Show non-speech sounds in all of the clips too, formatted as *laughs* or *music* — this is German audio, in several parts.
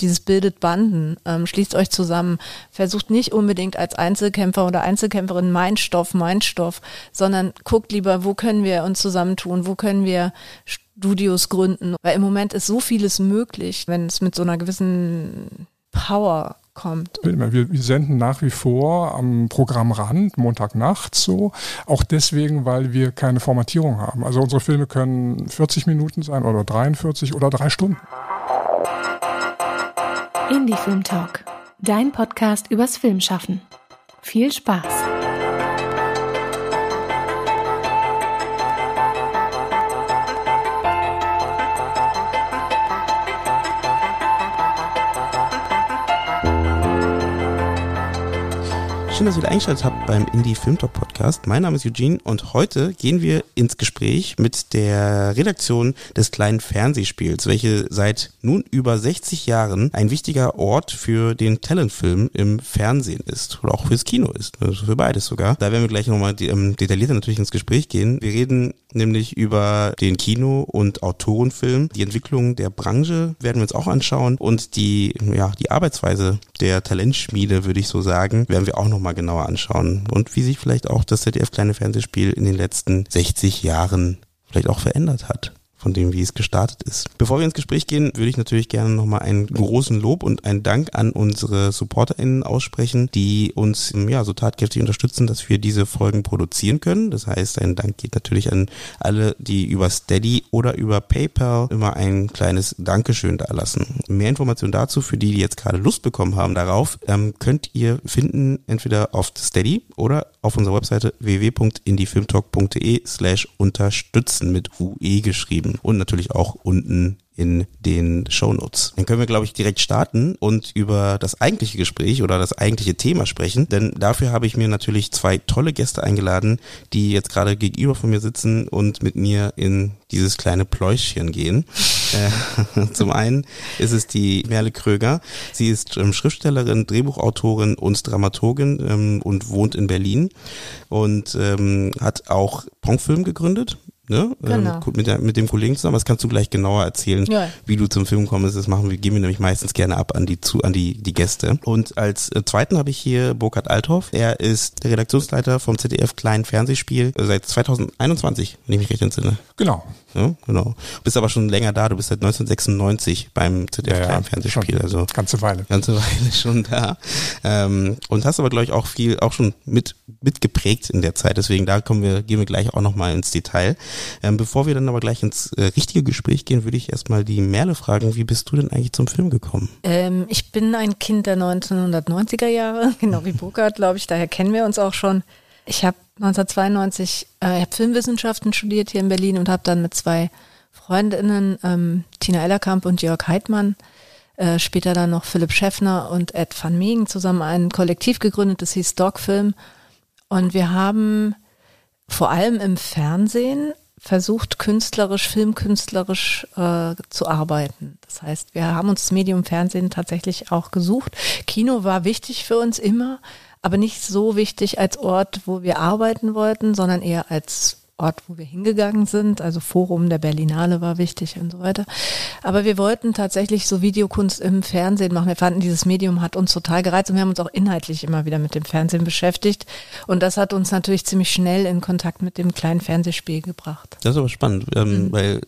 dieses bildet Banden, ähm, schließt euch zusammen, versucht nicht unbedingt als Einzelkämpfer oder Einzelkämpferin mein Stoff, mein Stoff, sondern guckt lieber, wo können wir uns zusammentun, wo können wir Studios gründen, weil im Moment ist so vieles möglich, wenn es mit so einer gewissen Power kommt. Wir, wir, senden nach wie vor am Programmrand, Montagnacht so. Auch deswegen, weil wir keine Formatierung haben. Also unsere Filme können 40 Minuten sein oder 43 oder drei Stunden. Indie Film Talk, dein Podcast übers Filmschaffen. Viel Spaß! Schön, dass ihr wieder eingeschaltet habt beim Indie Film Talk Podcast. Mein Name ist Eugene und heute gehen wir ins Gespräch mit der Redaktion des kleinen Fernsehspiels, welche seit nun über 60 Jahren ein wichtiger Ort für den Talentfilm im Fernsehen ist oder auch fürs Kino ist, also für beides sogar. Da werden wir gleich nochmal ähm, detaillierter natürlich ins Gespräch gehen. Wir reden nämlich über den Kino- und Autorenfilm. Die Entwicklung der Branche werden wir uns auch anschauen. Und die, ja, die Arbeitsweise der Talentschmiede, würde ich so sagen, werden wir auch nochmal mal genauer anschauen. Und wie sich vielleicht auch das ZDF kleine Fernsehspiel in den letzten 60 Jahren vielleicht auch verändert hat von dem, wie es gestartet ist. Bevor wir ins Gespräch gehen, würde ich natürlich gerne nochmal einen großen Lob und einen Dank an unsere SupporterInnen aussprechen, die uns ja so tatkräftig unterstützen, dass wir diese Folgen produzieren können. Das heißt, ein Dank geht natürlich an alle, die über Steady oder über PayPal immer ein kleines Dankeschön da lassen. Mehr Informationen dazu, für die, die jetzt gerade Lust bekommen haben darauf, ähm, könnt ihr finden entweder auf Steady oder auf unserer Webseite www.indiefilmtalk.de slash unterstützen mit UE geschrieben und natürlich auch unten in den Shownotes. Dann können wir, glaube ich, direkt starten und über das eigentliche Gespräch oder das eigentliche Thema sprechen, denn dafür habe ich mir natürlich zwei tolle Gäste eingeladen, die jetzt gerade gegenüber von mir sitzen und mit mir in dieses kleine Pläuschchen gehen. Äh, *laughs* zum einen ist es die Merle Kröger. Sie ist ähm, Schriftstellerin, Drehbuchautorin und Dramaturgin ähm, und wohnt in Berlin und ähm, hat auch Ponkfilm gegründet ne? Genau. Ähm, mit, der, mit dem Kollegen zusammen. Das kannst du gleich genauer erzählen, ja. wie du zum Film kommst. Das machen wir, geben wir nämlich meistens gerne ab an die zu, an die, die Gäste. Und als äh, zweiten habe ich hier Burkhard Althoff. Er ist der Redaktionsleiter vom ZDF Kleinen Fernsehspiel äh, seit 2021, wenn ich mich recht entsinne. Genau. Ja, genau. Bist aber schon länger da. Du bist seit 1996 beim ZDF ja, Kleinen Fernsehspiel. Also ganze Weile. Ganze *laughs* Weile schon da. Ähm, und hast aber glaube ich auch viel, auch schon mit mitgeprägt in der Zeit. Deswegen da kommen wir, gehen wir gleich auch nochmal ins Detail. Ähm, bevor wir dann aber gleich ins äh, richtige Gespräch gehen, würde ich erstmal die Merle fragen, wie bist du denn eigentlich zum Film gekommen? Ähm, ich bin ein Kind der 1990er Jahre, *laughs* genau wie Burkhard, glaube ich, daher kennen wir uns auch schon. Ich habe 1992 äh, ich hab Filmwissenschaften studiert hier in Berlin und habe dann mit zwei Freundinnen, ähm, Tina Ellerkamp und Jörg Heidmann, äh, später dann noch Philipp Schäffner und Ed van Meegen zusammen ein Kollektiv gegründet, das hieß Dogfilm. Und wir haben vor allem im Fernsehen versucht, künstlerisch, filmkünstlerisch äh, zu arbeiten. Das heißt, wir haben uns das Medium Fernsehen tatsächlich auch gesucht. Kino war wichtig für uns immer, aber nicht so wichtig als Ort, wo wir arbeiten wollten, sondern eher als Ort, wo wir hingegangen sind. Also Forum der Berlinale war wichtig und so weiter. Aber wir wollten tatsächlich so Videokunst im Fernsehen machen. Wir fanden, dieses Medium hat uns total gereizt und wir haben uns auch inhaltlich immer wieder mit dem Fernsehen beschäftigt. Und das hat uns natürlich ziemlich schnell in Kontakt mit dem kleinen Fernsehspiel gebracht. Das ist aber spannend, ähm, mhm. weil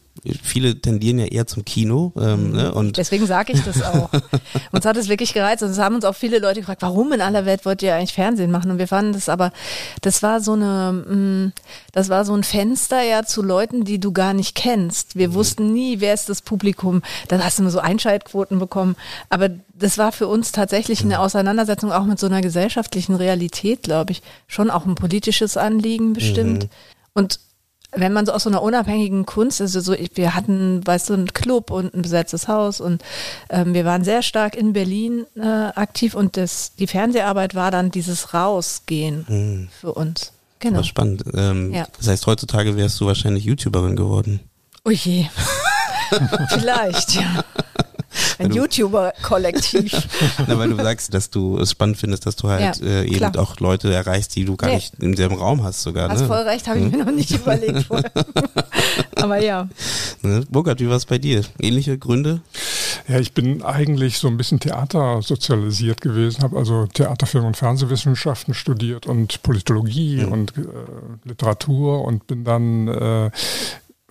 viele tendieren ja eher zum Kino. Ähm, mhm. ne? und Deswegen sage ich das auch. *laughs* uns hat es wirklich gereizt und es haben uns auch viele Leute gefragt, warum in aller Welt wollt ihr eigentlich Fernsehen machen? Und wir fanden das aber, das war so eine, mm, das war so ein Fenster ja zu Leuten, die du gar nicht kennst. Wir mhm. wussten nie, wer ist das Publikum. Dann hast du nur so Einschaltquoten bekommen. Aber das war für uns tatsächlich eine Auseinandersetzung auch mit so einer gesellschaftlichen Realität, glaube ich. Schon auch ein politisches Anliegen bestimmt. Mhm. Und wenn man so aus so einer unabhängigen Kunst, also so, wir hatten, weißt du, einen Club und ein besetztes Haus und ähm, wir waren sehr stark in Berlin äh, aktiv und das, die Fernseharbeit war dann dieses Rausgehen mhm. für uns. Genau. War spannend. Ähm, ja. Das heißt, heutzutage wärst du wahrscheinlich YouTuberin geworden. Oh je. *laughs* Vielleicht, ja. Ein YouTuber-Kollektiv. *laughs* Na, weil du sagst, dass du es spannend findest, dass du halt ja, äh, eben klar. auch Leute erreichst, die du gar nee. nicht im selben Raum hast sogar. Hast ne? voll recht, habe ich hm? mir noch nicht überlegt *laughs* vorher. Aber ja. Ne? Burkhard, wie war es bei dir? Ähnliche Gründe? Ja, ich bin eigentlich so ein bisschen Theater sozialisiert gewesen, habe also Theater, Film und Fernsehwissenschaften studiert und Politologie mhm. und äh, Literatur und bin dann äh,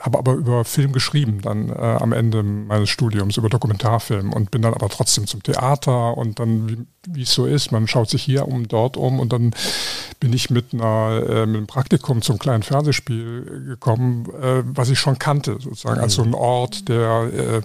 habe aber über Film geschrieben dann äh, am Ende meines Studiums, über Dokumentarfilm und bin dann aber trotzdem zum Theater und dann, wie, es so ist, man schaut sich hier um, dort um und dann bin ich mit, einer, äh, mit einem Praktikum zum kleinen Fernsehspiel gekommen, äh, was ich schon kannte, sozusagen, als so ein Ort, der, äh,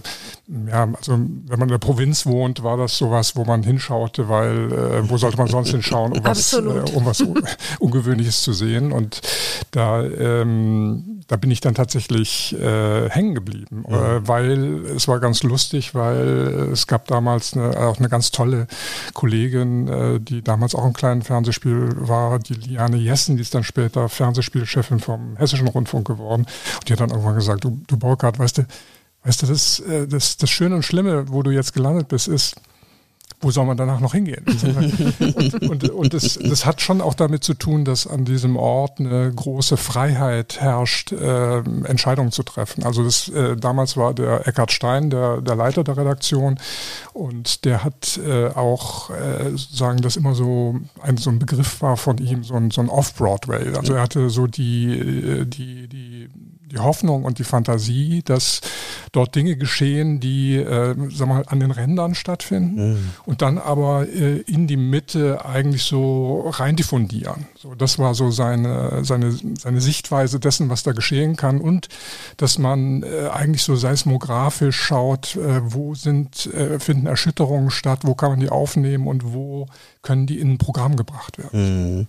ja, also wenn man in der Provinz wohnt, war das sowas, wo man hinschaute, weil äh, wo sollte man sonst hinschauen, um was, äh, um was *laughs* Ungewöhnliches zu sehen und da, ähm, da bin ich dann tatsächlich wirklich äh, hängen geblieben, mhm. äh, weil es war ganz lustig, weil es gab damals eine, auch eine ganz tolle Kollegin, äh, die damals auch im kleinen Fernsehspiel war, die Liane Jessen, die ist dann später Fernsehspielchefin vom Hessischen Rundfunk geworden. Und die hat dann irgendwann gesagt, du, du Burkhard, weißt du, weißt du, das, äh, das, das Schöne und Schlimme, wo du jetzt gelandet bist, ist, wo soll man danach noch hingehen? und, *laughs* und, und das, das, hat schon auch damit zu tun, dass an diesem Ort eine große Freiheit herrscht, äh, Entscheidungen zu treffen. Also das, äh, damals war der Eckhard Stein der, der Leiter der Redaktion und der hat äh, auch äh, sagen, dass immer so ein, so ein Begriff war von ihm, so ein, so ein Off-Broadway. Also er hatte so die, äh, die, die die Hoffnung und die Fantasie, dass dort Dinge geschehen, die äh, sag mal, an den Rändern stattfinden mhm. und dann aber äh, in die Mitte eigentlich so rein diffundieren. So, das war so seine, seine, seine Sichtweise dessen, was da geschehen kann und dass man äh, eigentlich so seismografisch schaut, äh, wo sind, äh, finden Erschütterungen statt, wo kann man die aufnehmen und wo können die in ein Programm gebracht werden. Mhm.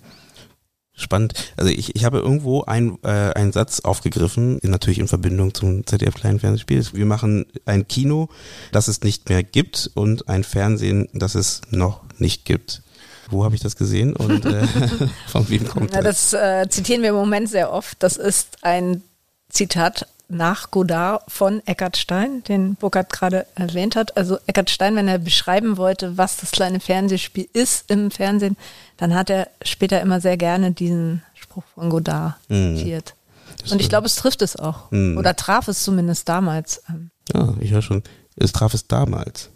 Spannend. Also ich, ich habe irgendwo ein, äh, einen Satz aufgegriffen, natürlich in Verbindung zum ZDF kleinen Fernsehspiel. Wir machen ein Kino, das es nicht mehr gibt und ein Fernsehen, das es noch nicht gibt. Wo habe ich das gesehen und äh, *laughs* von wem kommt das? Das äh, zitieren wir im Moment sehr oft. Das ist ein Zitat nach Godard von Eckhard Stein, den Burkhard gerade erwähnt hat. Also Eckhard Stein, wenn er beschreiben wollte, was das kleine Fernsehspiel ist im Fernsehen, dann hat er später immer sehr gerne diesen Spruch von Godard mhm. zitiert. Und ich glaube, es trifft es auch. Mhm. Oder traf es zumindest damals. Ja, ich höre schon. Es traf es damals.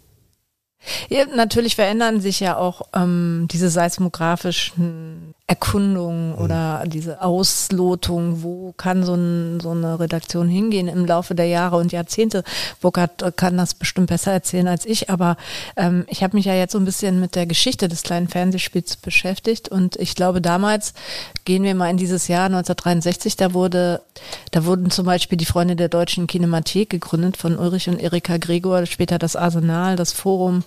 Ja, natürlich verändern sich ja auch ähm, diese seismografischen Erkundungen mhm. oder diese Auslotung, wo kann so, ein, so, eine Redaktion hingehen im Laufe der Jahre und Jahrzehnte. Burkhard kann das bestimmt besser erzählen als ich, aber ähm, ich habe mich ja jetzt so ein bisschen mit der Geschichte des kleinen Fernsehspiels beschäftigt und ich glaube damals, gehen wir mal in dieses Jahr 1963, da wurde, da wurden zum Beispiel die Freunde der deutschen Kinemathek gegründet von Ulrich und Erika Gregor, später das Arsenal, das Forum,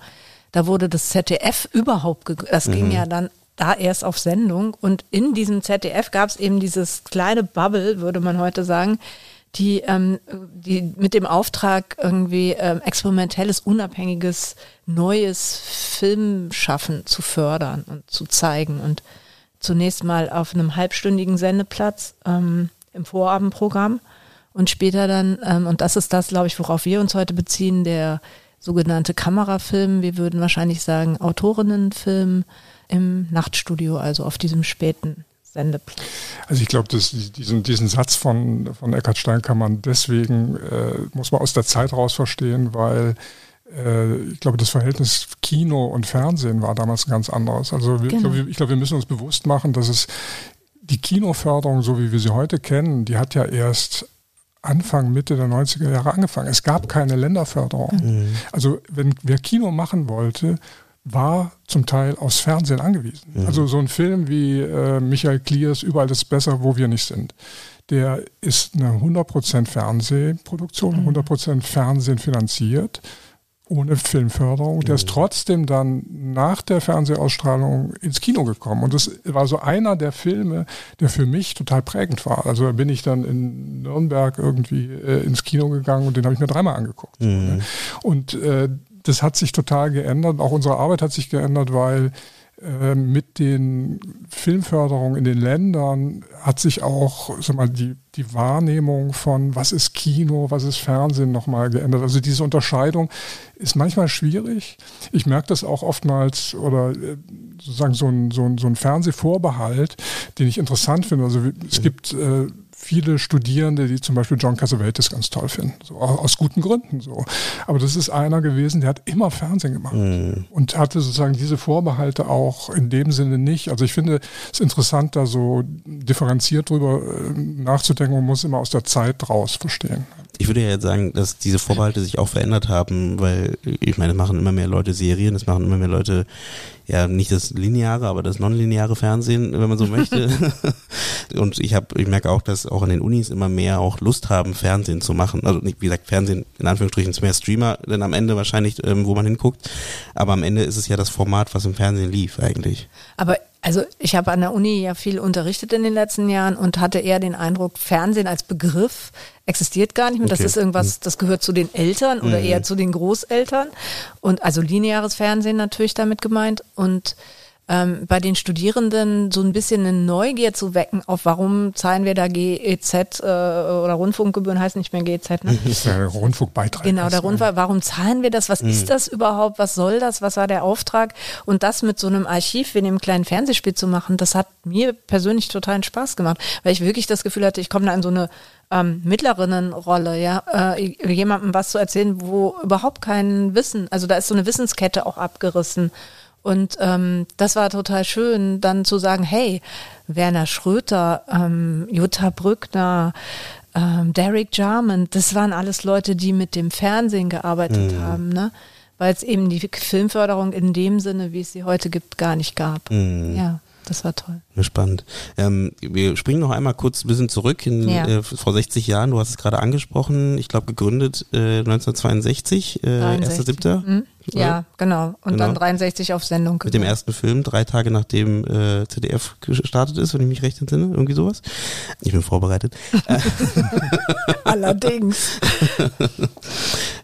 da wurde das ZDF überhaupt, das mhm. ging ja dann da erst auf Sendung. Und in diesem ZDF gab es eben dieses kleine Bubble, würde man heute sagen, die, ähm, die mit dem Auftrag irgendwie ähm, experimentelles, unabhängiges, neues Filmschaffen zu fördern und zu zeigen. Und zunächst mal auf einem halbstündigen Sendeplatz ähm, im Vorabendprogramm. Und später dann, ähm, und das ist das, glaube ich, worauf wir uns heute beziehen, der sogenannte Kamerafilm, wir würden wahrscheinlich sagen Autorinnenfilm, im Nachtstudio, also auf diesem späten Sendeplatz. Also ich glaube, diesen, diesen Satz von, von Eckhard Stein kann man deswegen, äh, muss man aus der Zeit raus verstehen, weil äh, ich glaube, das Verhältnis Kino und Fernsehen war damals ein ganz anderes. Also wir, genau. ich glaube, wir, glaub, wir müssen uns bewusst machen, dass es die Kinoförderung, so wie wir sie heute kennen, die hat ja erst Anfang, Mitte der 90er Jahre angefangen. Es gab keine Länderförderung. Mhm. Also wenn wer Kino machen wollte, war zum Teil aufs Fernsehen angewiesen. Mhm. Also so ein Film wie äh, Michael Kliers Überall ist besser, wo wir nicht sind. Der ist eine 100% Fernsehproduktion, mhm. 100% Fernsehen finanziert, ohne Filmförderung. Der ist mhm. trotzdem dann nach der Fernsehausstrahlung ins Kino gekommen. Und das war so einer der Filme, der für mich total prägend war. Also da bin ich dann in Nürnberg irgendwie äh, ins Kino gegangen und den habe ich mir dreimal angeguckt. Mhm. Und äh, das hat sich total geändert. Auch unsere Arbeit hat sich geändert, weil äh, mit den Filmförderungen in den Ländern hat sich auch sag mal, die, die Wahrnehmung von, was ist Kino, was ist Fernsehen nochmal geändert. Also diese Unterscheidung ist manchmal schwierig. Ich merke das auch oftmals oder äh, sozusagen so ein, so ein, so ein Fernsehvorbehalt, den ich interessant finde. Also es gibt äh, viele Studierende, die zum Beispiel John Cassavetes ganz toll finden, so, aus guten Gründen so. Aber das ist einer gewesen, der hat immer Fernsehen gemacht mhm. und hatte sozusagen diese Vorbehalte auch in dem Sinne nicht. Also ich finde es interessant, da so differenziert drüber äh, nachzudenken. Man muss immer aus der Zeit raus verstehen ich würde ja jetzt sagen, dass diese Vorbehalte sich auch verändert haben, weil ich meine, es machen immer mehr Leute Serien, es machen immer mehr Leute ja nicht das lineare, aber das nonlineare Fernsehen, wenn man so möchte. *laughs* und ich habe, ich merke auch, dass auch an den Unis immer mehr auch Lust haben, Fernsehen zu machen. Also nicht, wie gesagt, Fernsehen in Anführungsstrichen ist mehr Streamer, denn am Ende wahrscheinlich, ähm, wo man hinguckt. Aber am Ende ist es ja das Format, was im Fernsehen lief eigentlich. Aber also ich habe an der Uni ja viel unterrichtet in den letzten Jahren und hatte eher den Eindruck, Fernsehen als Begriff existiert gar nicht mehr. Okay. Das ist irgendwas, mhm. das gehört zu den Eltern oder mhm. eher zu den Großeltern. Und also lineares Fernsehen natürlich damit gemeint. Und ähm, bei den Studierenden so ein bisschen eine Neugier zu wecken, auf warum zahlen wir da GEZ äh, oder Rundfunkgebühren heißt nicht mehr GEZ, ne? *laughs* Das ist der Rundfunkbeitrag. Genau, der Rundfunk. Warum zahlen wir das? Was mhm. ist das überhaupt? Was soll das? Was war der Auftrag? Und das mit so einem Archiv wie einem kleinen Fernsehspiel zu machen, das hat mir persönlich totalen Spaß gemacht, weil ich wirklich das Gefühl hatte, ich komme da in so eine ähm, Mittlerinnenrolle, ja, äh, jemandem was zu erzählen, wo überhaupt kein Wissen, also da ist so eine Wissenskette auch abgerissen. Und ähm, das war total schön, dann zu sagen, hey, Werner Schröter, ähm, Jutta Brückner, ähm, Derek Jarman, das waren alles Leute, die mit dem Fernsehen gearbeitet mhm. haben, ne? Weil es eben die Filmförderung in dem Sinne, wie es sie heute gibt, gar nicht gab. Mhm. Ja. Das war toll. Spannend. Ähm, wir springen noch einmal kurz ein bisschen zurück in ja. äh, vor 60 Jahren. Du hast es gerade angesprochen. Ich glaube gegründet äh, 1962, äh, 1.7. Mhm. Ja, genau. Und genau. dann 63 auf Sendung. Mit dem ersten Film, drei Tage nachdem äh, ZDF gestartet ist, wenn ich mich recht entsinne, irgendwie sowas. Ich bin vorbereitet. *laughs* *laughs* Allerdings.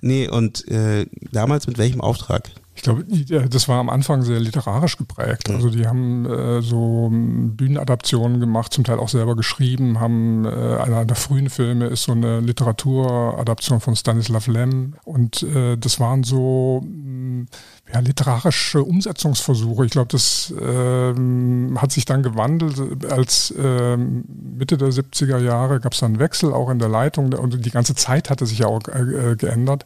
nee, und äh, damals mit welchem Auftrag? Ich glaube, das war am Anfang sehr literarisch geprägt. Also die haben äh, so Bühnenadaptionen gemacht, zum Teil auch selber geschrieben, haben äh, einer der frühen Filme ist so eine Literaturadaption von Stanislav Lem und äh, das waren so ja, literarische Umsetzungsversuche. Ich glaube, das ähm, hat sich dann gewandelt. Als ähm, Mitte der 70er Jahre gab es dann einen Wechsel auch in der Leitung und die ganze Zeit hatte sich ja auch äh, geändert.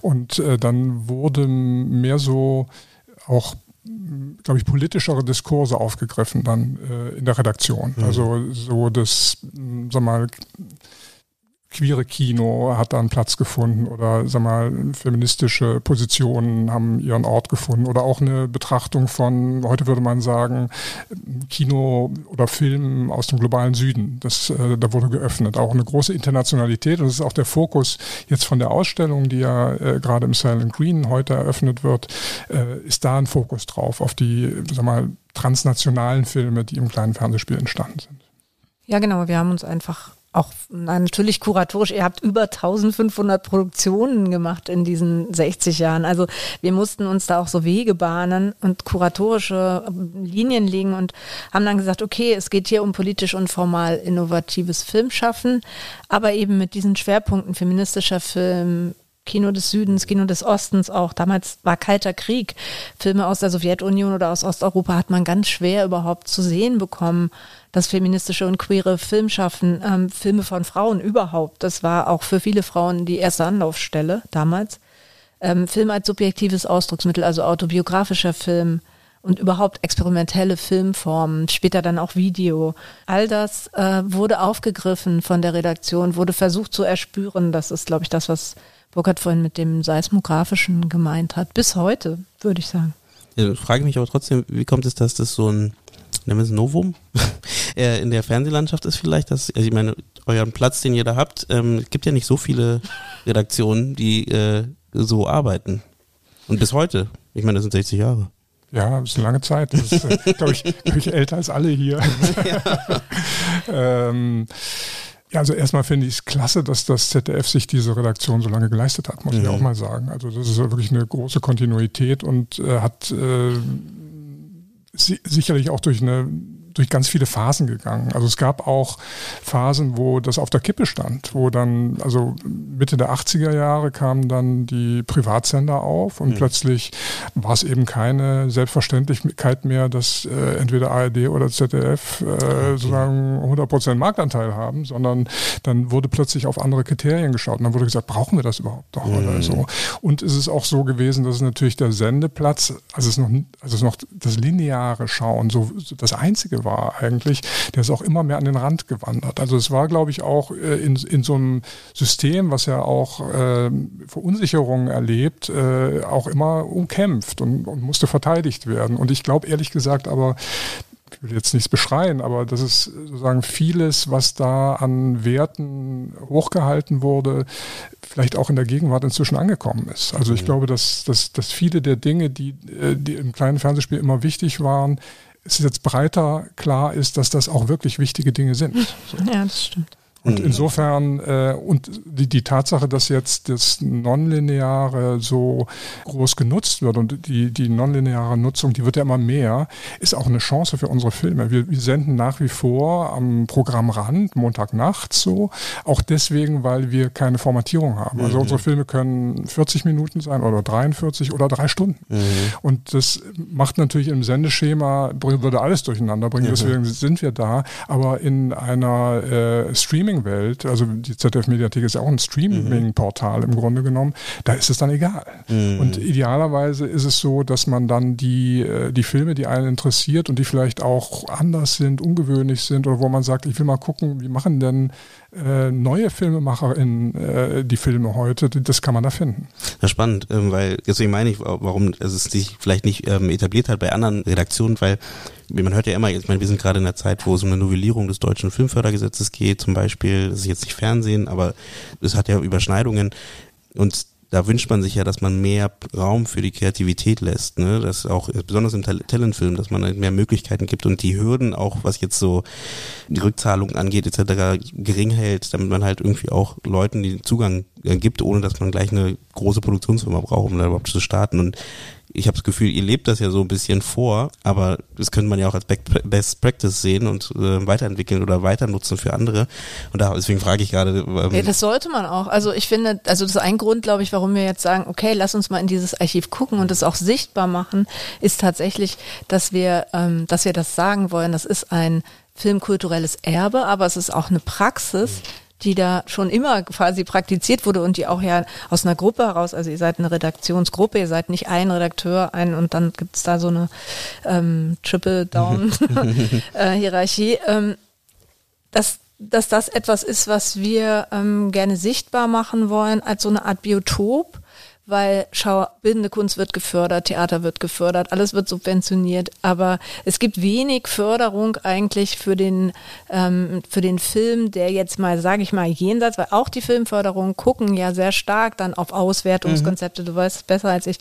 Und äh, dann wurde mehr so auch glaube ich, politischere Diskurse aufgegriffen dann äh, in der Redaktion. Mhm. Also so das, sag mal, queere Kino hat da einen Platz gefunden oder sag mal feministische Positionen haben ihren Ort gefunden oder auch eine Betrachtung von heute würde man sagen Kino oder Film aus dem globalen Süden. Das äh, da wurde geöffnet. Auch eine große Internationalität. Und das ist auch der Fokus jetzt von der Ausstellung die ja äh, gerade im Silent Green heute eröffnet wird äh, ist da ein Fokus drauf auf die sag mal transnationalen Filme die im kleinen Fernsehspiel entstanden sind. Ja genau. Wir haben uns einfach auch natürlich kuratorisch, ihr habt über 1500 Produktionen gemacht in diesen 60 Jahren. Also wir mussten uns da auch so Wege bahnen und kuratorische Linien legen und haben dann gesagt, okay, es geht hier um politisch und formal innovatives Filmschaffen, aber eben mit diesen Schwerpunkten feministischer Film, Kino des Südens, Kino des Ostens auch. Damals war kalter Krieg. Filme aus der Sowjetunion oder aus Osteuropa hat man ganz schwer überhaupt zu sehen bekommen. Das feministische und queere Filmschaffen, ähm, Filme von Frauen überhaupt. Das war auch für viele Frauen die erste Anlaufstelle damals. Ähm, Film als subjektives Ausdrucksmittel, also autobiografischer Film und überhaupt experimentelle Filmformen, später dann auch Video. All das äh, wurde aufgegriffen von der Redaktion, wurde versucht zu erspüren. Das ist, glaube ich, das, was Burkhard vorhin mit dem Seismografischen gemeint hat. Bis heute, würde ich sagen. Ja, frage mich aber trotzdem, wie kommt es, dass das so ein, nennen wir es Novum, *laughs* äh, in der Fernsehlandschaft ist vielleicht, dass, also ich meine, euren Platz, den ihr da habt, ähm, es gibt ja nicht so viele Redaktionen, die äh, so arbeiten. Und bis heute, ich meine, das sind 60 Jahre. Ja, das ist eine lange Zeit. Das ist, äh, glaube ich, glaub ich, älter als alle hier. *laughs* *laughs* ähm, ja, also erstmal finde ich es klasse, dass das ZDF sich diese Redaktion so lange geleistet hat, muss mhm. ich auch mal sagen. Also das ist wirklich eine große Kontinuität und äh, hat äh, si sicherlich auch durch eine durch ganz viele Phasen gegangen. Also es gab auch Phasen, wo das auf der Kippe stand, wo dann, also Mitte der 80er Jahre kamen dann die Privatsender auf und mhm. plötzlich war es eben keine Selbstverständlichkeit mehr, dass äh, entweder ARD oder ZDF äh, okay. sozusagen 100% Marktanteil haben, sondern dann wurde plötzlich auf andere Kriterien geschaut und dann wurde gesagt, brauchen wir das überhaupt noch mhm. oder so. Und es ist auch so gewesen, dass es natürlich der Sendeplatz, also es noch, also es noch das lineare Schauen, so das einzige war eigentlich, der ist auch immer mehr an den Rand gewandert. Also es war, glaube ich, auch äh, in, in so einem System, was ja auch äh, Verunsicherungen erlebt, äh, auch immer umkämpft und, und musste verteidigt werden. Und ich glaube ehrlich gesagt aber, ich will jetzt nichts beschreien, aber das ist sozusagen vieles, was da an Werten hochgehalten wurde, vielleicht auch in der Gegenwart inzwischen angekommen ist. Also ich mhm. glaube, dass, dass, dass viele der Dinge, die, äh, die im kleinen Fernsehspiel immer wichtig waren, es jetzt breiter klar ist, dass das auch wirklich wichtige Dinge sind. Ja, das stimmt. Und mhm. insofern, äh, und die, die Tatsache, dass jetzt das Nonlineare so groß genutzt wird und die, die nonlineare Nutzung, die wird ja immer mehr, ist auch eine Chance für unsere Filme. Wir, wir senden nach wie vor am Programmrand, Montagnachts so, auch deswegen, weil wir keine Formatierung haben. Also mhm. unsere Filme können 40 Minuten sein oder 43 oder drei Stunden. Mhm. Und das macht natürlich im Sendeschema, würde alles durcheinander bringen, deswegen sind wir da, aber in einer äh, Streaming Streaming-Welt, also die ZDF-Mediathek ist ja auch ein Streaming-Portal im Grunde genommen, da ist es dann egal. Mhm. Und idealerweise ist es so, dass man dann die, äh, die Filme, die einen interessiert und die vielleicht auch anders sind, ungewöhnlich sind oder wo man sagt, ich will mal gucken, wie machen denn äh, neue Filmemacher in äh, die Filme heute, das kann man da finden. Ja, spannend, ähm, weil deswegen meine ich, warum es sich vielleicht nicht ähm, etabliert hat bei anderen Redaktionen, weil man hört ja immer, ich meine, wir sind gerade in einer Zeit, wo es um eine Novellierung des deutschen Filmfördergesetzes geht, zum Beispiel, das ist jetzt nicht Fernsehen, aber es hat ja Überschneidungen und da wünscht man sich ja, dass man mehr Raum für die Kreativität lässt, ne? Das auch besonders im Talentfilm, dass man halt mehr Möglichkeiten gibt und die Hürden auch, was jetzt so die Rückzahlung angeht etc. gering hält, damit man halt irgendwie auch Leuten den Zugang äh, gibt, ohne dass man gleich eine große Produktionsfirma braucht, um da überhaupt zu starten. Und ich habe das Gefühl, ihr lebt das ja so ein bisschen vor, aber das könnte man ja auch als Best Practice sehen und äh, weiterentwickeln oder weiter nutzen für andere. Und da, deswegen frage ich gerade. Ähm, ja, das sollte man auch. Also ich finde, also das ist ein Grund, glaube ich, warum wir jetzt sagen, okay, lass uns mal in dieses Archiv gucken und es auch sichtbar machen, ist tatsächlich, dass wir, ähm, dass wir das sagen wollen. Das ist ein filmkulturelles Erbe, aber es ist auch eine Praxis, die da schon immer quasi praktiziert wurde und die auch ja aus einer Gruppe heraus, also ihr seid eine Redaktionsgruppe, ihr seid nicht ein Redakteur, ein und dann gibt's da so eine ähm, Triple-Down-Hierarchie, *laughs* *laughs* äh, ähm, dass, dass das etwas ist, was wir ähm, gerne sichtbar machen wollen als so eine Art Biotop weil schau, bildende Kunst wird gefördert, Theater wird gefördert, alles wird subventioniert, aber es gibt wenig Förderung eigentlich für den ähm, für den Film, der jetzt mal, sage ich mal, jenseits, weil auch die Filmförderung gucken ja sehr stark dann auf Auswertungskonzepte. Mhm. Du weißt es besser als ich.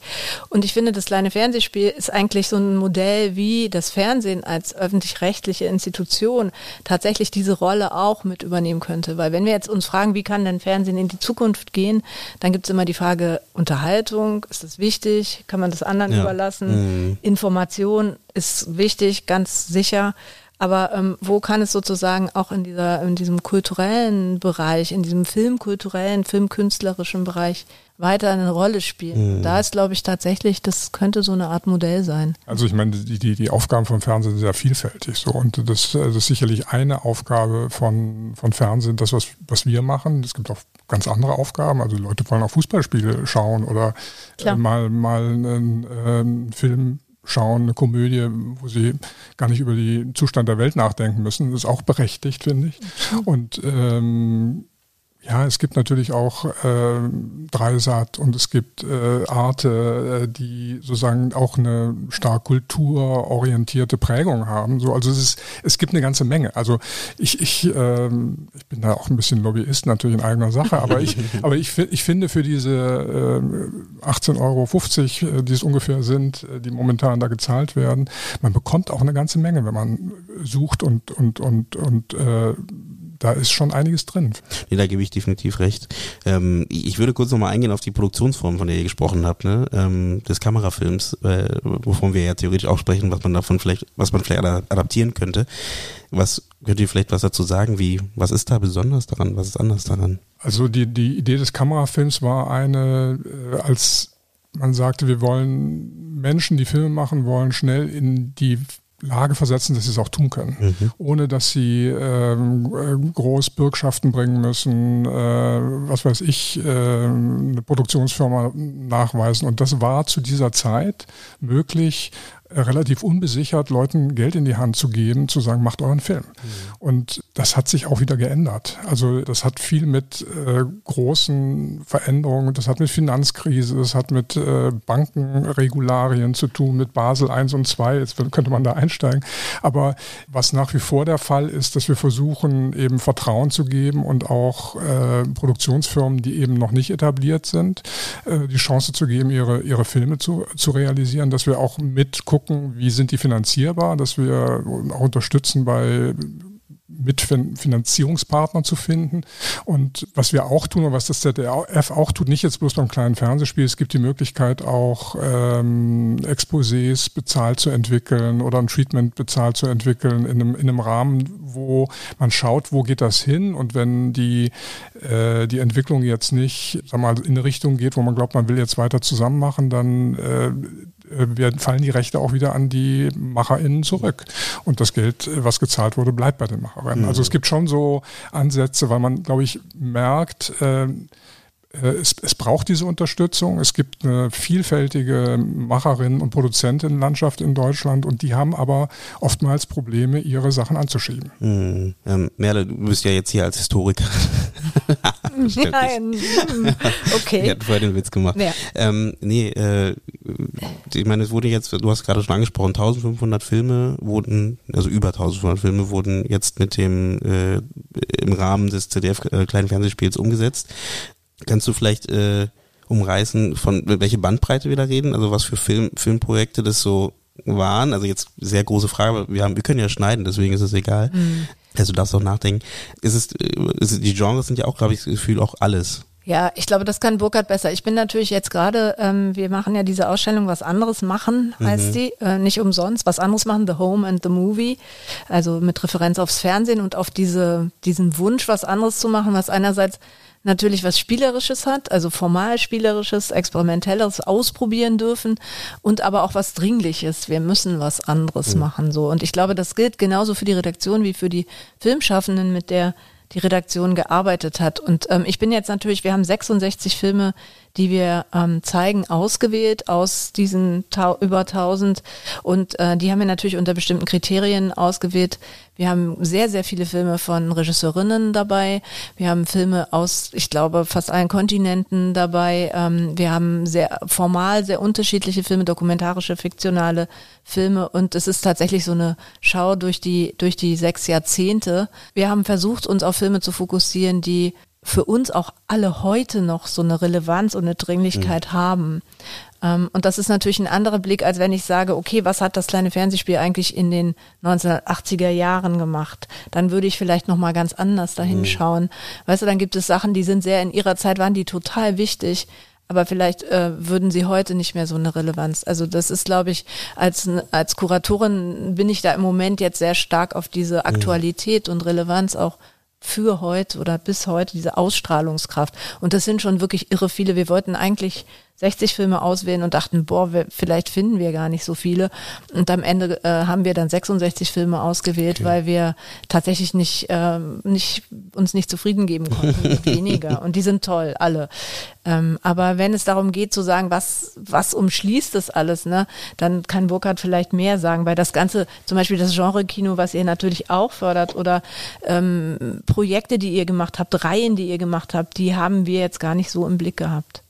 Und ich finde, das kleine Fernsehspiel ist eigentlich so ein Modell, wie das Fernsehen als öffentlich-rechtliche Institution tatsächlich diese Rolle auch mit übernehmen könnte. Weil wenn wir jetzt uns fragen, wie kann denn Fernsehen in die Zukunft gehen, dann gibt es immer die Frage unter Unterhaltung, ist das wichtig? Kann man das anderen ja. überlassen? Mhm. Information ist wichtig, ganz sicher. Aber ähm, wo kann es sozusagen auch in dieser, in diesem kulturellen Bereich, in diesem filmkulturellen, filmkünstlerischen Bereich weiter eine Rolle spielen? Mhm. Da ist, glaube ich, tatsächlich, das könnte so eine Art Modell sein. Also ich meine, die, die, die Aufgaben vom Fernsehen sind sehr vielfältig so und das, das ist sicherlich eine Aufgabe von, von Fernsehen, das, was, was wir machen. Es gibt auch ganz andere Aufgaben. Also die Leute wollen auch Fußballspiele schauen oder äh, mal, mal einen, äh, einen Film schauen, eine Komödie, wo sie gar nicht über den Zustand der Welt nachdenken müssen. Das ist auch berechtigt, finde ich. Mhm. Und ähm, ja, es gibt natürlich auch äh, Dreisat und es gibt äh, Arte, äh, die sozusagen auch eine stark kulturorientierte Prägung haben. So, also es, ist, es gibt eine ganze Menge. Also ich, ich, ähm, ich bin da auch ein bisschen Lobbyist natürlich in eigener Sache, aber ich, *laughs* aber ich, ich finde für diese äh, 18,50 Euro, äh, die es ungefähr sind, äh, die momentan da gezahlt werden, man bekommt auch eine ganze Menge, wenn man sucht und, und, und, und äh, da ist schon einiges drin. Nee, da gebe ich definitiv recht. Ähm, ich würde kurz nochmal eingehen auf die Produktionsform, von der ihr gesprochen habt, ne? ähm, des Kamerafilms, äh, wovon wir ja theoretisch auch sprechen, was man davon vielleicht, was man vielleicht adaptieren könnte. Was könnt ihr vielleicht was dazu sagen? Wie, was ist da besonders daran? Was ist anders daran? Also die, die Idee des Kamerafilms war eine, äh, als man sagte, wir wollen Menschen, die Filme machen wollen, schnell in die Lage versetzen, dass sie es auch tun können, mhm. ohne dass sie ähm, äh, groß Bürgschaften bringen müssen, äh, was weiß ich, äh, eine Produktionsfirma nachweisen. Und das war zu dieser Zeit möglich, relativ unbesichert Leuten Geld in die Hand zu geben, zu sagen, macht euren Film. Mhm. Und das hat sich auch wieder geändert. Also das hat viel mit äh, großen Veränderungen, das hat mit Finanzkrise, das hat mit äh, Bankenregularien zu tun, mit Basel 1 und 2, jetzt könnte man da einsteigen. Aber was nach wie vor der Fall ist, dass wir versuchen, eben Vertrauen zu geben und auch äh, Produktionsfirmen, die eben noch nicht etabliert sind, äh, die Chance zu geben, ihre, ihre Filme zu, zu realisieren, dass wir auch mitgucken, gucken, wie sind die finanzierbar, dass wir auch unterstützen bei mit Finanzierungspartnern zu finden. Und was wir auch tun und was das ZDF auch tut, nicht jetzt bloß beim kleinen Fernsehspiel, es gibt die Möglichkeit auch ähm, Exposés bezahlt zu entwickeln oder ein Treatment bezahlt zu entwickeln in einem, in einem Rahmen, wo man schaut, wo geht das hin und wenn die, äh, die Entwicklung jetzt nicht sag mal, in eine Richtung geht, wo man glaubt, man will jetzt weiter zusammen machen, dann äh, werden, fallen die Rechte auch wieder an die MacherInnen zurück. Und das Geld, äh, was gezahlt wurde, bleibt bei den MacherInnen. Mhm. Also es gibt schon so Ansätze, weil man, glaube ich, merkt, äh, äh, es, es, braucht diese Unterstützung. Es gibt eine vielfältige Macherinnen- und Produzentinnenlandschaft in Deutschland und die haben aber oftmals Probleme, ihre Sachen anzuschieben. Hm. Ähm, Merle, du bist ja jetzt hier als Historiker. *laughs* Nein, *laughs* okay. Ich hatte vorher den Witz gemacht. Ja. Ähm, nee, äh, ich meine, es wurde jetzt, du hast gerade schon angesprochen, 1500 Filme wurden, also über 1500 Filme wurden jetzt mit dem, äh, im Rahmen des ZDF äh, kleinen Fernsehspiels umgesetzt. Kannst du vielleicht äh, umreißen, von welche Bandbreite wir da reden? Also was für Film, Filmprojekte das so waren? Also jetzt sehr große Frage, aber wir haben, wir können ja schneiden, deswegen ist es egal. Mhm. Also du darfst auch nachdenken. Ist es, äh, ist es, die Genres sind ja auch, glaube ich, das Gefühl auch alles. Ja, ich glaube, das kann Burkhard besser. Ich bin natürlich jetzt gerade, ähm, wir machen ja diese Ausstellung, was anderes machen, heißt mhm. die, äh, nicht umsonst, was anderes machen, The Home and the Movie, also mit Referenz aufs Fernsehen und auf diese, diesen Wunsch, was anderes zu machen, was einerseits natürlich was Spielerisches hat, also formal Spielerisches, Experimentelles ausprobieren dürfen und aber auch was Dringliches. Wir müssen was anderes mhm. machen, so. Und ich glaube, das gilt genauso für die Redaktion wie für die Filmschaffenden, mit der die Redaktion gearbeitet hat. Und ähm, ich bin jetzt natürlich, wir haben 66 Filme die wir ähm, zeigen, ausgewählt aus diesen über 1000 und äh, die haben wir natürlich unter bestimmten Kriterien ausgewählt. Wir haben sehr, sehr viele Filme von Regisseurinnen dabei. Wir haben Filme aus, ich glaube, fast allen Kontinenten dabei. Ähm, wir haben sehr formal sehr unterschiedliche Filme, dokumentarische, fiktionale Filme und es ist tatsächlich so eine Schau durch die, durch die sechs Jahrzehnte. Wir haben versucht, uns auf Filme zu fokussieren, die für uns auch alle heute noch so eine Relevanz und eine Dringlichkeit mhm. haben. Ähm, und das ist natürlich ein anderer Blick, als wenn ich sage, okay, was hat das kleine Fernsehspiel eigentlich in den 1980er Jahren gemacht? Dann würde ich vielleicht noch mal ganz anders dahin mhm. schauen. Weißt du, dann gibt es Sachen, die sind sehr in ihrer Zeit waren die total wichtig, aber vielleicht äh, würden sie heute nicht mehr so eine Relevanz. Also das ist, glaube ich, als als Kuratorin bin ich da im Moment jetzt sehr stark auf diese mhm. Aktualität mhm. und Relevanz auch für heute oder bis heute diese Ausstrahlungskraft. Und das sind schon wirklich irre viele. Wir wollten eigentlich 60 Filme auswählen und dachten, boah, wir, vielleicht finden wir gar nicht so viele. Und am Ende äh, haben wir dann 66 Filme ausgewählt, okay. weil wir tatsächlich nicht, äh, nicht uns nicht zufrieden geben konnten mit *laughs* weniger. Und die sind toll, alle. Ähm, aber wenn es darum geht zu sagen, was, was umschließt das alles, ne, dann kann Burkhardt vielleicht mehr sagen, weil das Ganze, zum Beispiel das Genre-Kino, was ihr natürlich auch fördert, oder ähm, Projekte, die ihr gemacht habt, Reihen, die ihr gemacht habt, die haben wir jetzt gar nicht so im Blick gehabt.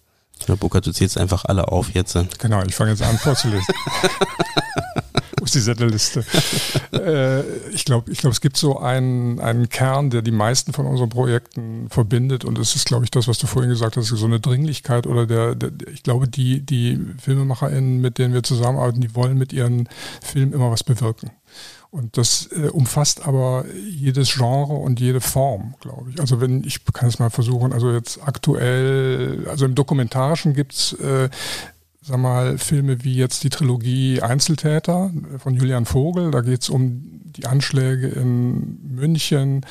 Ja, Burkhard, du zählst einfach alle auf jetzt. Genau, ich fange jetzt an vorzulesen. *laughs* auf die Settelliste. äh, ich glaube, ich glaube, es gibt so einen, einen Kern, der die meisten von unseren Projekten verbindet und es ist, glaube ich, das, was du vorhin gesagt hast, so eine Dringlichkeit oder der, der ich glaube, die, die FilmemacherInnen, mit denen wir zusammenarbeiten, die wollen mit ihren Filmen immer was bewirken. Und das äh, umfasst aber jedes Genre und jede Form, glaube ich. Also wenn, ich kann es mal versuchen, also jetzt aktuell, also im Dokumentarischen gibt's äh, sag mal, Filme wie jetzt die Trilogie Einzeltäter von Julian Vogel. Da geht's um die Anschläge in München,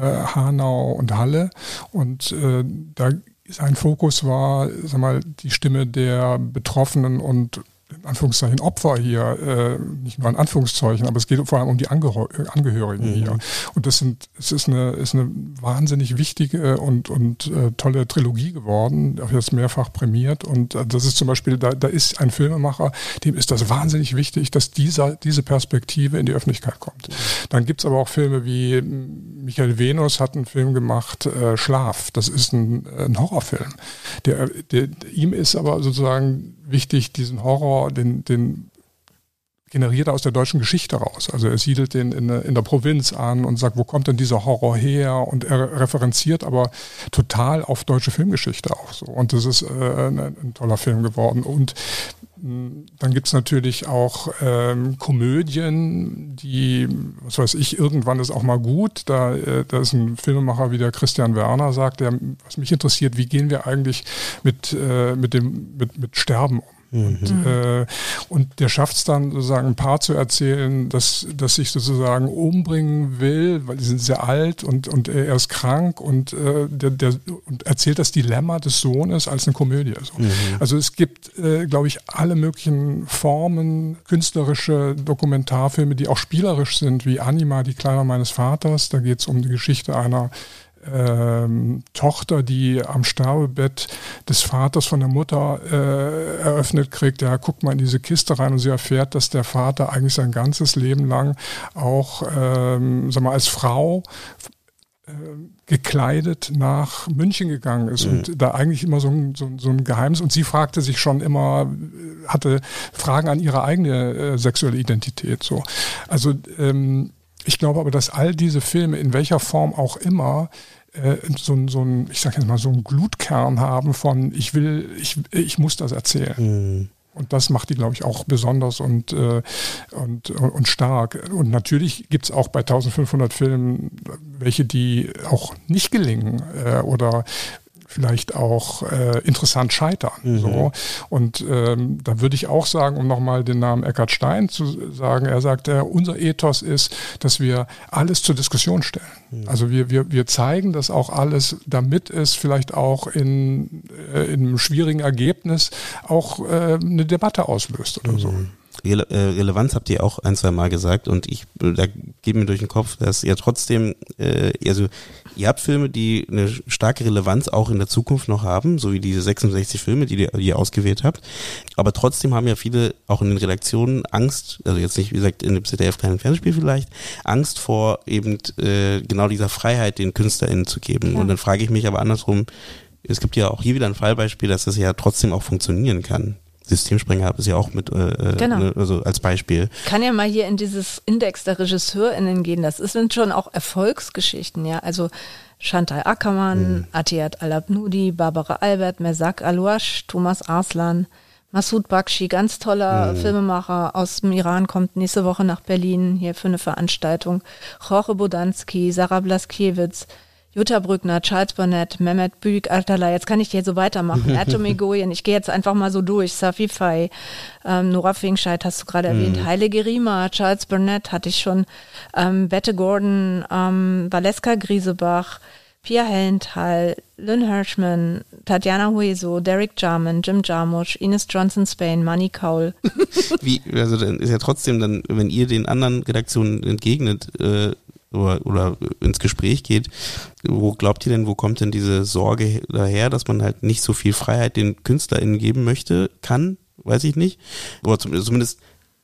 äh, Hanau und Halle. Und äh, da sein Fokus war, sag mal, die Stimme der Betroffenen und Anführungszeichen Opfer hier, äh, nicht nur in Anführungszeichen, aber es geht vor allem um die Angehör Angehörigen mhm. hier. Und das sind, es ist eine, ist eine wahnsinnig wichtige und, und äh, tolle Trilogie geworden, auch jetzt mehrfach prämiert. Und äh, das ist zum Beispiel, da, da ist ein Filmemacher, dem ist das wahnsinnig wichtig, dass dieser, diese Perspektive in die Öffentlichkeit kommt. Mhm. Dann gibt's aber auch Filme wie Michael Venus hat einen Film gemacht, äh, Schlaf. Das ist ein, ein Horrorfilm. Der, der, ihm ist aber sozusagen wichtig, diesen Horror, den, den generiert er aus der deutschen Geschichte raus. Also er siedelt den in, in, der Provinz an und sagt, wo kommt denn dieser Horror her? Und er referenziert aber total auf deutsche Filmgeschichte auch so. Und das ist äh, ein, ein, toller Film geworden. Und dann gibt's natürlich auch ähm, Komödien, die, was weiß ich, irgendwann ist auch mal gut. Da, äh, da ist ein Filmemacher wie der Christian Werner sagt, der, was mich interessiert, wie gehen wir eigentlich mit, äh, mit, dem, mit, mit Sterben um? Und, mhm. äh, und der schafft es dann sozusagen ein Paar zu erzählen, dass, dass sich sozusagen umbringen will, weil die sind sehr alt und, und er ist krank und, äh, der, der, und erzählt das Dilemma des Sohnes als eine Komödie. So. Mhm. Also es gibt, äh, glaube ich, alle möglichen Formen, künstlerische Dokumentarfilme, die auch spielerisch sind, wie Anima, die Kleider meines Vaters. Da geht es um die Geschichte einer ähm, Tochter, die am Sterbebett des Vaters von der Mutter äh, eröffnet kriegt, ja, guck mal in diese Kiste rein und sie erfährt, dass der Vater eigentlich sein ganzes Leben lang auch, ähm, sag mal, als Frau äh, gekleidet nach München gegangen ist mhm. und da eigentlich immer so ein, so, so, ein Geheimnis und sie fragte sich schon immer, hatte Fragen an ihre eigene äh, sexuelle Identität so. Also ähm, ich glaube aber, dass all diese Filme in welcher Form auch immer äh, so, so ein, ich sag jetzt mal, so einen Glutkern haben von ich will, ich, ich muss das erzählen. Mhm. Und das macht die, glaube ich, auch besonders und, äh, und, und stark. Und natürlich gibt es auch bei 1500 Filmen welche, die auch nicht gelingen äh, oder vielleicht auch äh, interessant scheitern. Mhm. So. Und ähm, da würde ich auch sagen, um nochmal den Namen Eckhard Stein zu sagen, er sagt, äh, unser Ethos ist, dass wir alles zur Diskussion stellen. Mhm. Also wir, wir, wir zeigen das auch alles, damit es vielleicht auch in, äh, in einem schwierigen Ergebnis auch äh, eine Debatte auslöst oder mhm. so. Rele äh, Relevanz habt ihr auch ein, zwei Mal gesagt und ich, da geht mir durch den Kopf, dass ihr trotzdem, äh, also ihr habt Filme, die eine starke Relevanz auch in der Zukunft noch haben, so wie diese 66 Filme, die, die ihr ausgewählt habt. Aber trotzdem haben ja viele auch in den Redaktionen Angst, also jetzt nicht, wie gesagt, in dem ZDF kleinen Fernsehspiel vielleicht, Angst vor eben äh, genau dieser Freiheit den KünstlerInnen zu geben. Ja. Und dann frage ich mich aber andersrum, es gibt ja auch hier wieder ein Fallbeispiel, dass das ja trotzdem auch funktionieren kann. Systemspringer ist ja auch mit, äh, äh, genau. ne, also als Beispiel. Kann ja mal hier in dieses Index der RegisseurInnen gehen. Das sind schon auch Erfolgsgeschichten, ja. Also Chantal Ackermann, mhm. Atiat Alabnudi, Barbara Albert, Mesak Alouash, Thomas Arslan, Masoud Bakshi, ganz toller mhm. Filmemacher aus dem Iran, kommt nächste Woche nach Berlin hier für eine Veranstaltung. Jorge Bodanski, Sarah Blaskiewicz, Jutta Brückner, Charles Burnett, Mehmet Büyük Atala, jetzt kann ich hier so weitermachen. *laughs* Atom Egoyen, ich gehe jetzt einfach mal so durch. Safi Fai, ähm, Nora Fingscheid hast du gerade erwähnt, mhm. Heilige Rima, Charles Burnett hatte ich schon, ähm, Bette Gordon, ähm, Valeska Griesebach, Pia Hellenthal, Lynn Hirschman, Tatjana Hueso, Derek Jarman, Jim Jarmusch, Ines Johnson Spain, Manny Cowell. *laughs* Wie, also dann ist ja trotzdem dann, wenn ihr den anderen Redaktionen entgegnet, äh, oder, oder ins Gespräch geht, wo glaubt ihr denn, wo kommt denn diese Sorge daher, dass man halt nicht so viel Freiheit den KünstlerInnen geben möchte, kann, weiß ich nicht. Oder zumindest,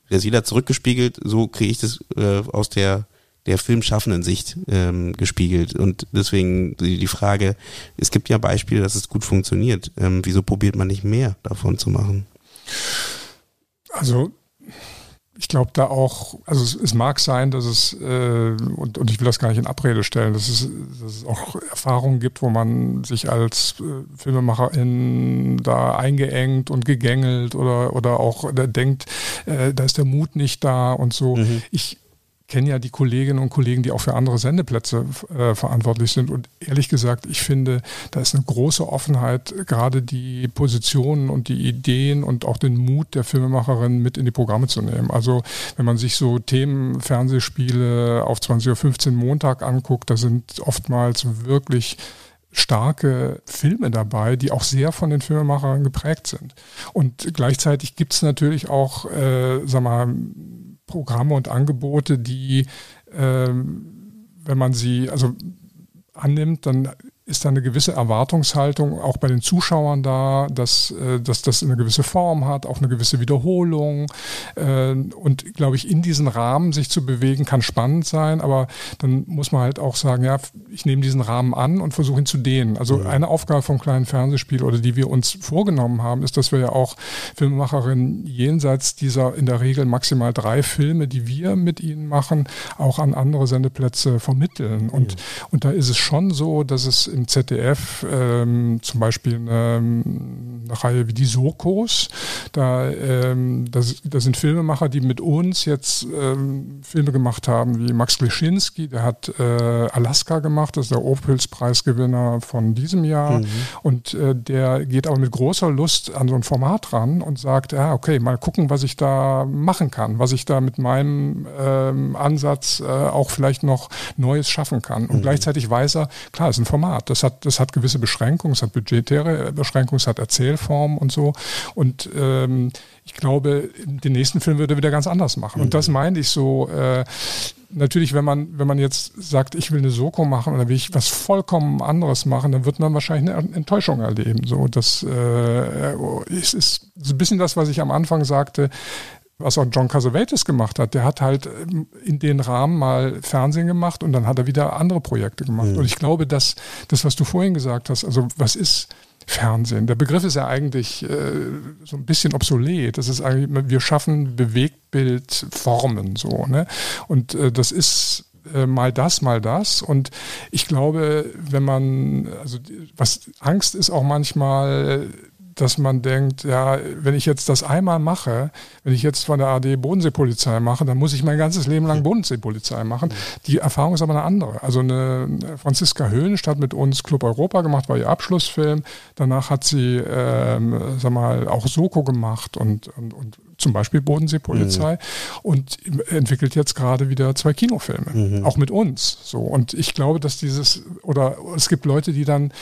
ist jeder zurückgespiegelt, so kriege ich das äh, aus der der filmschaffenden Sicht ähm, gespiegelt. Und deswegen die, die Frage, es gibt ja Beispiele, dass es gut funktioniert. Ähm, wieso probiert man nicht mehr davon zu machen? Also ich glaube da auch, also es, es, mag sein, dass es, äh, und, und ich will das gar nicht in Abrede stellen, dass es, dass es auch Erfahrungen gibt, wo man sich als äh, Filmemacherin da eingeengt und gegängelt oder, oder auch denkt, äh, da ist der Mut nicht da und so. Mhm. Ich kenne ja die Kolleginnen und Kollegen, die auch für andere Sendeplätze äh, verantwortlich sind. Und ehrlich gesagt, ich finde, da ist eine große Offenheit, gerade die Positionen und die Ideen und auch den Mut der Filmemacherin mit in die Programme zu nehmen. Also wenn man sich so Themen, Fernsehspiele auf 20.15 Uhr Montag anguckt, da sind oftmals wirklich starke Filme dabei, die auch sehr von den Filmemachern geprägt sind. Und gleichzeitig gibt es natürlich auch, äh, sag mal, Programme und Angebote, die, ähm, wenn man sie also annimmt, dann ist da eine gewisse Erwartungshaltung auch bei den Zuschauern da, dass, äh, dass das eine gewisse Form hat, auch eine gewisse Wiederholung. Äh, und glaube ich, in diesen Rahmen sich zu bewegen, kann spannend sein, aber dann muss man halt auch sagen, ja, ich nehme diesen Rahmen an und versuche ihn zu dehnen. Also eine Aufgabe vom kleinen Fernsehspiel oder die wir uns vorgenommen haben, ist, dass wir ja auch Filmemacherinnen jenseits dieser in der Regel maximal drei Filme, die wir mit ihnen machen, auch an andere Sendeplätze vermitteln. Und, ja. und da ist es schon so, dass es im ZDF ähm, zum Beispiel eine, eine, Reihe wie die Sokos. Da, ähm, das, das sind Filmemacher, die mit uns jetzt ähm, Filme gemacht haben, wie Max Leschinski, der hat äh, Alaska gemacht, das ist der Opels-Preisgewinner von diesem Jahr. Mhm. Und äh, der geht aber mit großer Lust an so ein Format ran und sagt, ja, okay, mal gucken, was ich da machen kann, was ich da mit meinem ähm, Ansatz äh, auch vielleicht noch Neues schaffen kann. Und mhm. gleichzeitig weiß er, klar, es ist ein Format. Das hat, das hat gewisse Beschränkungen, es hat budgetäre Beschränkungen, es hat Erzählformen und so. Und ähm, ich glaube, den nächsten Film würde er wieder ganz anders machen. Und das mhm. meine ich so, äh, natürlich, wenn man, wenn man jetzt sagt, ich will eine Soko machen oder will ich was vollkommen anderes machen, dann wird man wahrscheinlich eine Enttäuschung erleben. So, das äh, ist, ist so ein bisschen das, was ich am Anfang sagte was auch John Cassavetes gemacht hat. Der hat halt ähm, in den Rahmen mal Fernsehen gemacht und dann hat er wieder andere Projekte gemacht. Mhm. Und ich glaube, dass das, was du vorhin gesagt hast, also was ist Fernsehen? Der Begriff ist ja eigentlich äh, so ein bisschen obsolet. Das ist eigentlich, wir schaffen Bewegtbildformen so, ne? Und äh, das ist äh, mal das, mal das. Und ich glaube, wenn man, also was Angst ist auch manchmal, dass man denkt, ja, wenn ich jetzt das einmal mache, wenn ich jetzt von der AD Bodenseepolizei mache, dann muss ich mein ganzes Leben lang Bodenseepolizei machen. Die Erfahrung ist aber eine andere. Also eine Franziska hat mit uns Club Europa gemacht, war ihr Abschlussfilm. Danach hat sie, ähm, sag mal, auch Soko gemacht und, und, und zum Beispiel Bodenseepolizei mhm. und entwickelt jetzt gerade wieder zwei Kinofilme, mhm. auch mit uns. So und ich glaube, dass dieses oder es gibt Leute, die dann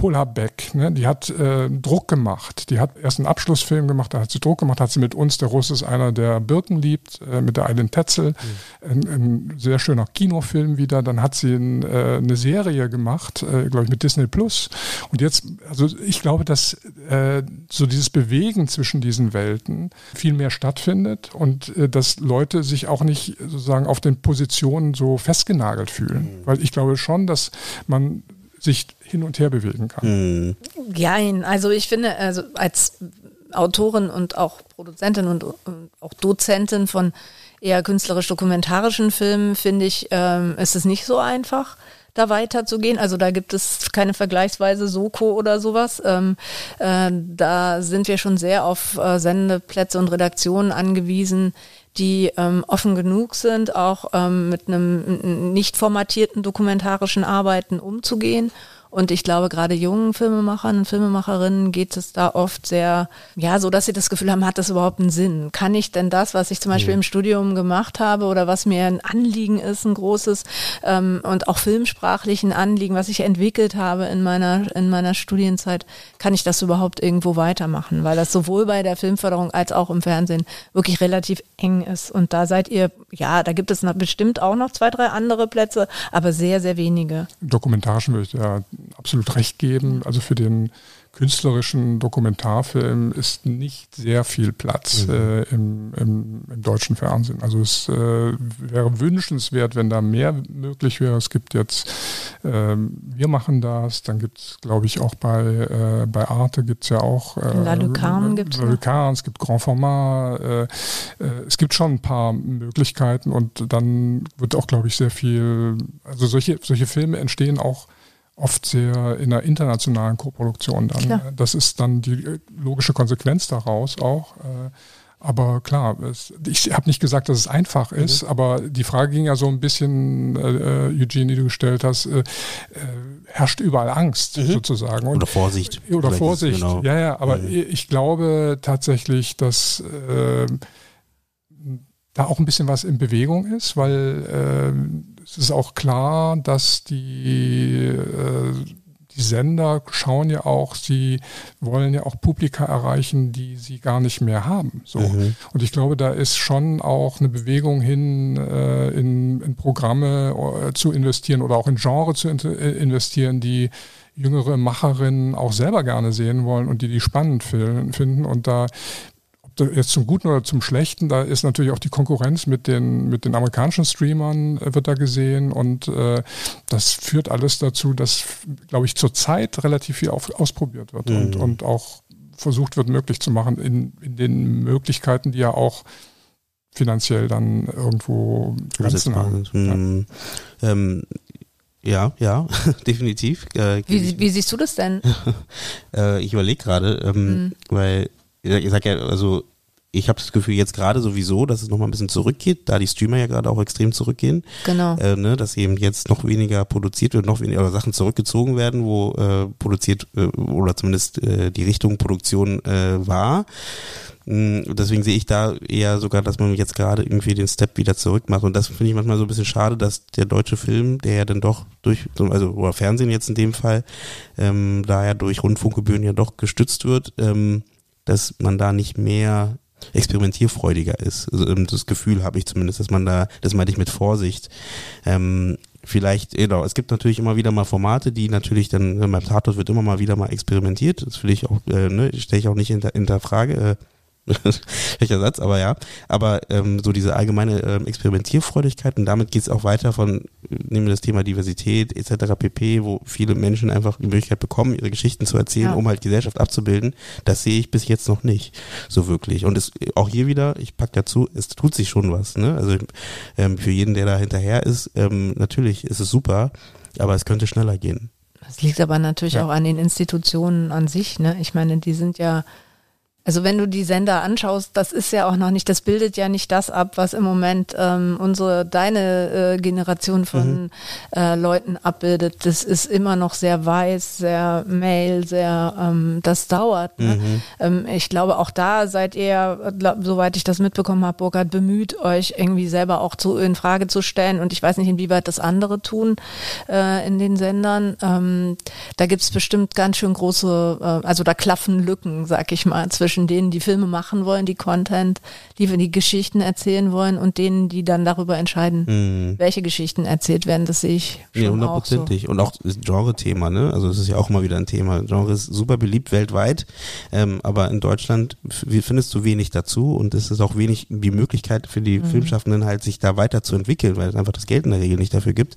Paula Beck, ne, die hat äh, Druck gemacht. Die hat erst einen Abschlussfilm gemacht, da hat sie Druck gemacht, hat sie mit uns, der Russ ist einer, der Birken liebt, äh, mit der Eileen Tetzel, mhm. ein, ein, sehr schöner Kinofilm wieder. Dann hat sie ein, äh, eine Serie gemacht, äh, glaube ich, mit Disney Plus. Und jetzt, also ich glaube, dass äh, so dieses Bewegen zwischen diesen Welten viel mehr stattfindet und äh, dass Leute sich auch nicht sozusagen auf den Positionen so festgenagelt fühlen. Mhm. Weil ich glaube schon, dass man sich hin und her bewegen kann. Mhm. Ja, also ich finde, also als Autorin und auch Produzentin und, und auch Dozentin von eher künstlerisch-dokumentarischen Filmen, finde ich, ähm, ist es nicht so einfach da weiterzugehen. Also da gibt es keine vergleichsweise Soko oder sowas. Ähm, äh, da sind wir schon sehr auf äh, Sendeplätze und Redaktionen angewiesen, die ähm, offen genug sind, auch ähm, mit einem nicht formatierten dokumentarischen Arbeiten umzugehen und ich glaube, gerade jungen Filmemachern und Filmemacherinnen geht es da oft sehr, ja, so dass sie das Gefühl haben, hat das überhaupt einen Sinn? Kann ich denn das, was ich zum Beispiel mhm. im Studium gemacht habe oder was mir ein Anliegen ist, ein großes ähm, und auch filmsprachlichen Anliegen, was ich entwickelt habe in meiner, in meiner Studienzeit, kann ich das überhaupt irgendwo weitermachen? Weil das sowohl bei der Filmförderung als auch im Fernsehen wirklich relativ eng ist. Und da seid ihr, ja, da gibt es bestimmt auch noch zwei, drei andere Plätze, aber sehr, sehr wenige. Dokumentarischen würde ich ja absolut recht geben. Also für den künstlerischen Dokumentarfilm ist nicht sehr viel Platz mhm. äh, im, im, im, deutschen Fernsehen. Also es äh, wäre wünschenswert, wenn da mehr möglich wäre. Es gibt jetzt, äh, wir machen das, dann gibt es, glaube ich, auch bei, äh, bei Arte gibt es ja auch äh, La Lucarne gibt es. es gibt Grand Format, äh, es gibt schon ein paar Möglichkeiten und dann wird auch, glaube ich, sehr viel, also solche, solche Filme entstehen auch oft sehr in einer internationalen Koproduktion dann. Klar. Das ist dann die äh, logische Konsequenz daraus auch. Äh, aber klar, es, ich habe nicht gesagt, dass es einfach mhm. ist, mhm. aber die Frage ging ja so ein bisschen, äh, äh, Eugene, die du gestellt hast, äh, äh, herrscht überall Angst mhm. sozusagen. Und, oder Vorsicht. Oder Vorsicht, genau. ja, ja, aber mhm. ich glaube tatsächlich, dass äh, da auch ein bisschen was in Bewegung ist, weil äh, es ist auch klar, dass die, äh, die Sender schauen ja auch, sie wollen ja auch Publika erreichen, die sie gar nicht mehr haben. So. Mhm. Und ich glaube, da ist schon auch eine Bewegung hin, äh, in, in Programme äh, zu investieren oder auch in Genre zu investieren, die jüngere Macherinnen auch selber gerne sehen wollen und die die spannend finden. Und da jetzt zum Guten oder zum Schlechten, da ist natürlich auch die Konkurrenz mit den, mit den amerikanischen Streamern äh, wird da gesehen und äh, das führt alles dazu, dass, glaube ich, zurzeit relativ viel auf, ausprobiert wird mhm. und, und auch versucht wird, möglich zu machen in, in den Möglichkeiten, die ja auch finanziell dann irgendwo Grenzen haben. Mhm. Ja. Ähm, ja, ja, *laughs* definitiv. Äh, wie, wie, siehst du das denn? *laughs* äh, ich überlege gerade, ähm, mhm. weil ich sag ja, also ich habe das Gefühl jetzt gerade sowieso, dass es nochmal ein bisschen zurückgeht, da die Streamer ja gerade auch extrem zurückgehen. Genau. Äh, ne, dass eben jetzt noch weniger produziert wird, noch weniger Sachen zurückgezogen werden, wo äh, produziert äh, oder zumindest äh, die Richtung Produktion äh, war. Mm, deswegen sehe ich da eher sogar, dass man jetzt gerade irgendwie den Step wieder zurück macht. Und das finde ich manchmal so ein bisschen schade, dass der deutsche Film, der ja dann doch durch, also oder Fernsehen jetzt in dem Fall, ähm, da ja durch Rundfunkgebühren ja doch gestützt wird, ähm, dass man da nicht mehr experimentierfreudiger ist. Also ähm, das Gefühl habe ich zumindest, dass man da, das meinte ich mit Vorsicht, ähm, vielleicht, genau, es gibt natürlich immer wieder mal Formate, die natürlich dann, beim Tatort wird immer mal wieder mal experimentiert, das will ich auch, äh, ne, stelle ich auch nicht hinter, hinter Frage, äh, *laughs* Welcher Satz, aber ja. Aber ähm, so diese allgemeine ähm, Experimentierfreudigkeit und damit geht es auch weiter von, nehmen wir das Thema Diversität etc. pp., wo viele Menschen einfach die Möglichkeit bekommen, ihre Geschichten zu erzählen, ja. um halt Gesellschaft abzubilden. Das sehe ich bis jetzt noch nicht so wirklich. Und es, auch hier wieder, ich pack dazu, es tut sich schon was. Ne? Also ähm, für jeden, der da hinterher ist, ähm, natürlich ist es super, aber es könnte schneller gehen. Das liegt aber natürlich ja. auch an den Institutionen an sich. Ne? Ich meine, die sind ja also wenn du die Sender anschaust, das ist ja auch noch nicht, das bildet ja nicht das ab, was im Moment ähm, unsere, deine äh, Generation von mhm. äh, Leuten abbildet. Das ist immer noch sehr weiß, sehr mail, sehr, ähm, das dauert. Ne? Mhm. Ähm, ich glaube, auch da seid ihr, glaub, soweit ich das mitbekommen habe, Burkhard, bemüht, euch irgendwie selber auch zu, in Frage zu stellen. Und ich weiß nicht, inwieweit das andere tun äh, in den Sendern. Ähm, da gibt's bestimmt ganz schön große, äh, also da klaffen Lücken, sag ich mal, zwischen zwischen denen, die Filme machen wollen, die Content, die die Geschichten erzählen wollen und denen, die dann darüber entscheiden, mhm. welche Geschichten erzählt werden. Das sehe ich schon ja, hundertprozentig. So. Und auch das Genre-Thema, ne? Also es ist ja auch immer wieder ein Thema. Genre ist super beliebt weltweit, ähm, aber in Deutschland findest du wenig dazu und es ist auch wenig die Möglichkeit für die mhm. Filmschaffenden halt, sich da weiterzuentwickeln, weil es einfach das Geld in der Regel nicht dafür gibt.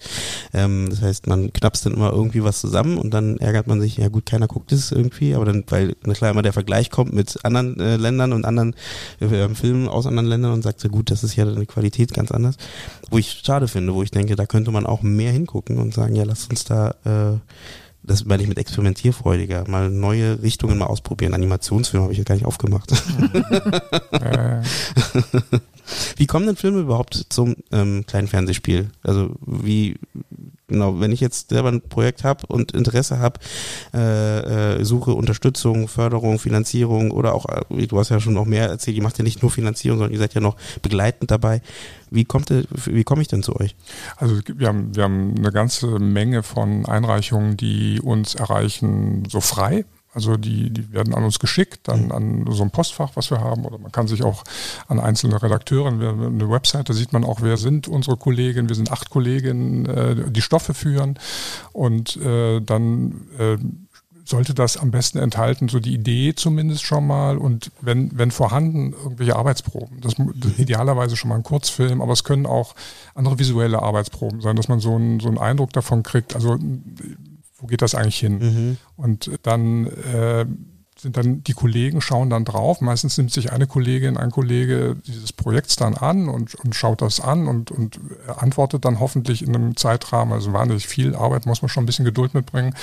Ähm, das heißt, man knapst dann immer irgendwie was zusammen und dann ärgert man sich, ja gut, keiner guckt es irgendwie, aber dann, weil na klar immer der Vergleich kommt mit anderen äh, Ländern und anderen äh, Filmen aus anderen Ländern und sagt so gut, das ist ja eine Qualität ganz anders. Wo ich schade finde, wo ich denke, da könnte man auch mehr hingucken und sagen, ja, lass uns da äh, das meine ich mit experimentierfreudiger, mal neue Richtungen mal ausprobieren. Animationsfilm habe ich ja gar nicht aufgemacht. *laughs* wie kommen denn Filme überhaupt zum ähm, kleinen Fernsehspiel? Also wie genau, wenn ich jetzt selber ein Projekt habe und Interesse habe, äh, äh, suche Unterstützung, Förderung, Finanzierung oder auch, äh, du hast ja schon noch mehr erzählt, ihr macht ja nicht nur Finanzierung, sondern ihr seid ja noch begleitend dabei. Wie kommt wie komme ich denn zu euch? Also wir haben, wir haben eine ganze Menge von Einreichungen, die uns erreichen, so frei. Also die, die werden an uns geschickt, dann an so ein Postfach, was wir haben, oder man kann sich auch an einzelne Redakteure, eine Webseite sieht man auch, wer sind unsere Kolleginnen, wir sind acht Kolleginnen, äh, die Stoffe führen. Und äh, dann äh, sollte das am besten enthalten, so die Idee zumindest schon mal. Und wenn, wenn vorhanden, irgendwelche Arbeitsproben. Das, das idealerweise schon mal ein Kurzfilm, aber es können auch andere visuelle Arbeitsproben sein, dass man so einen, so einen Eindruck davon kriegt, also wo geht das eigentlich hin? Mhm. Und dann äh, sind dann die Kollegen schauen dann drauf. Meistens nimmt sich eine Kollegin, ein Kollege dieses Projekts dann an und, und schaut das an und, und antwortet dann hoffentlich in einem Zeitrahmen, also wahnsinnig viel Arbeit, muss man schon ein bisschen Geduld mitbringen,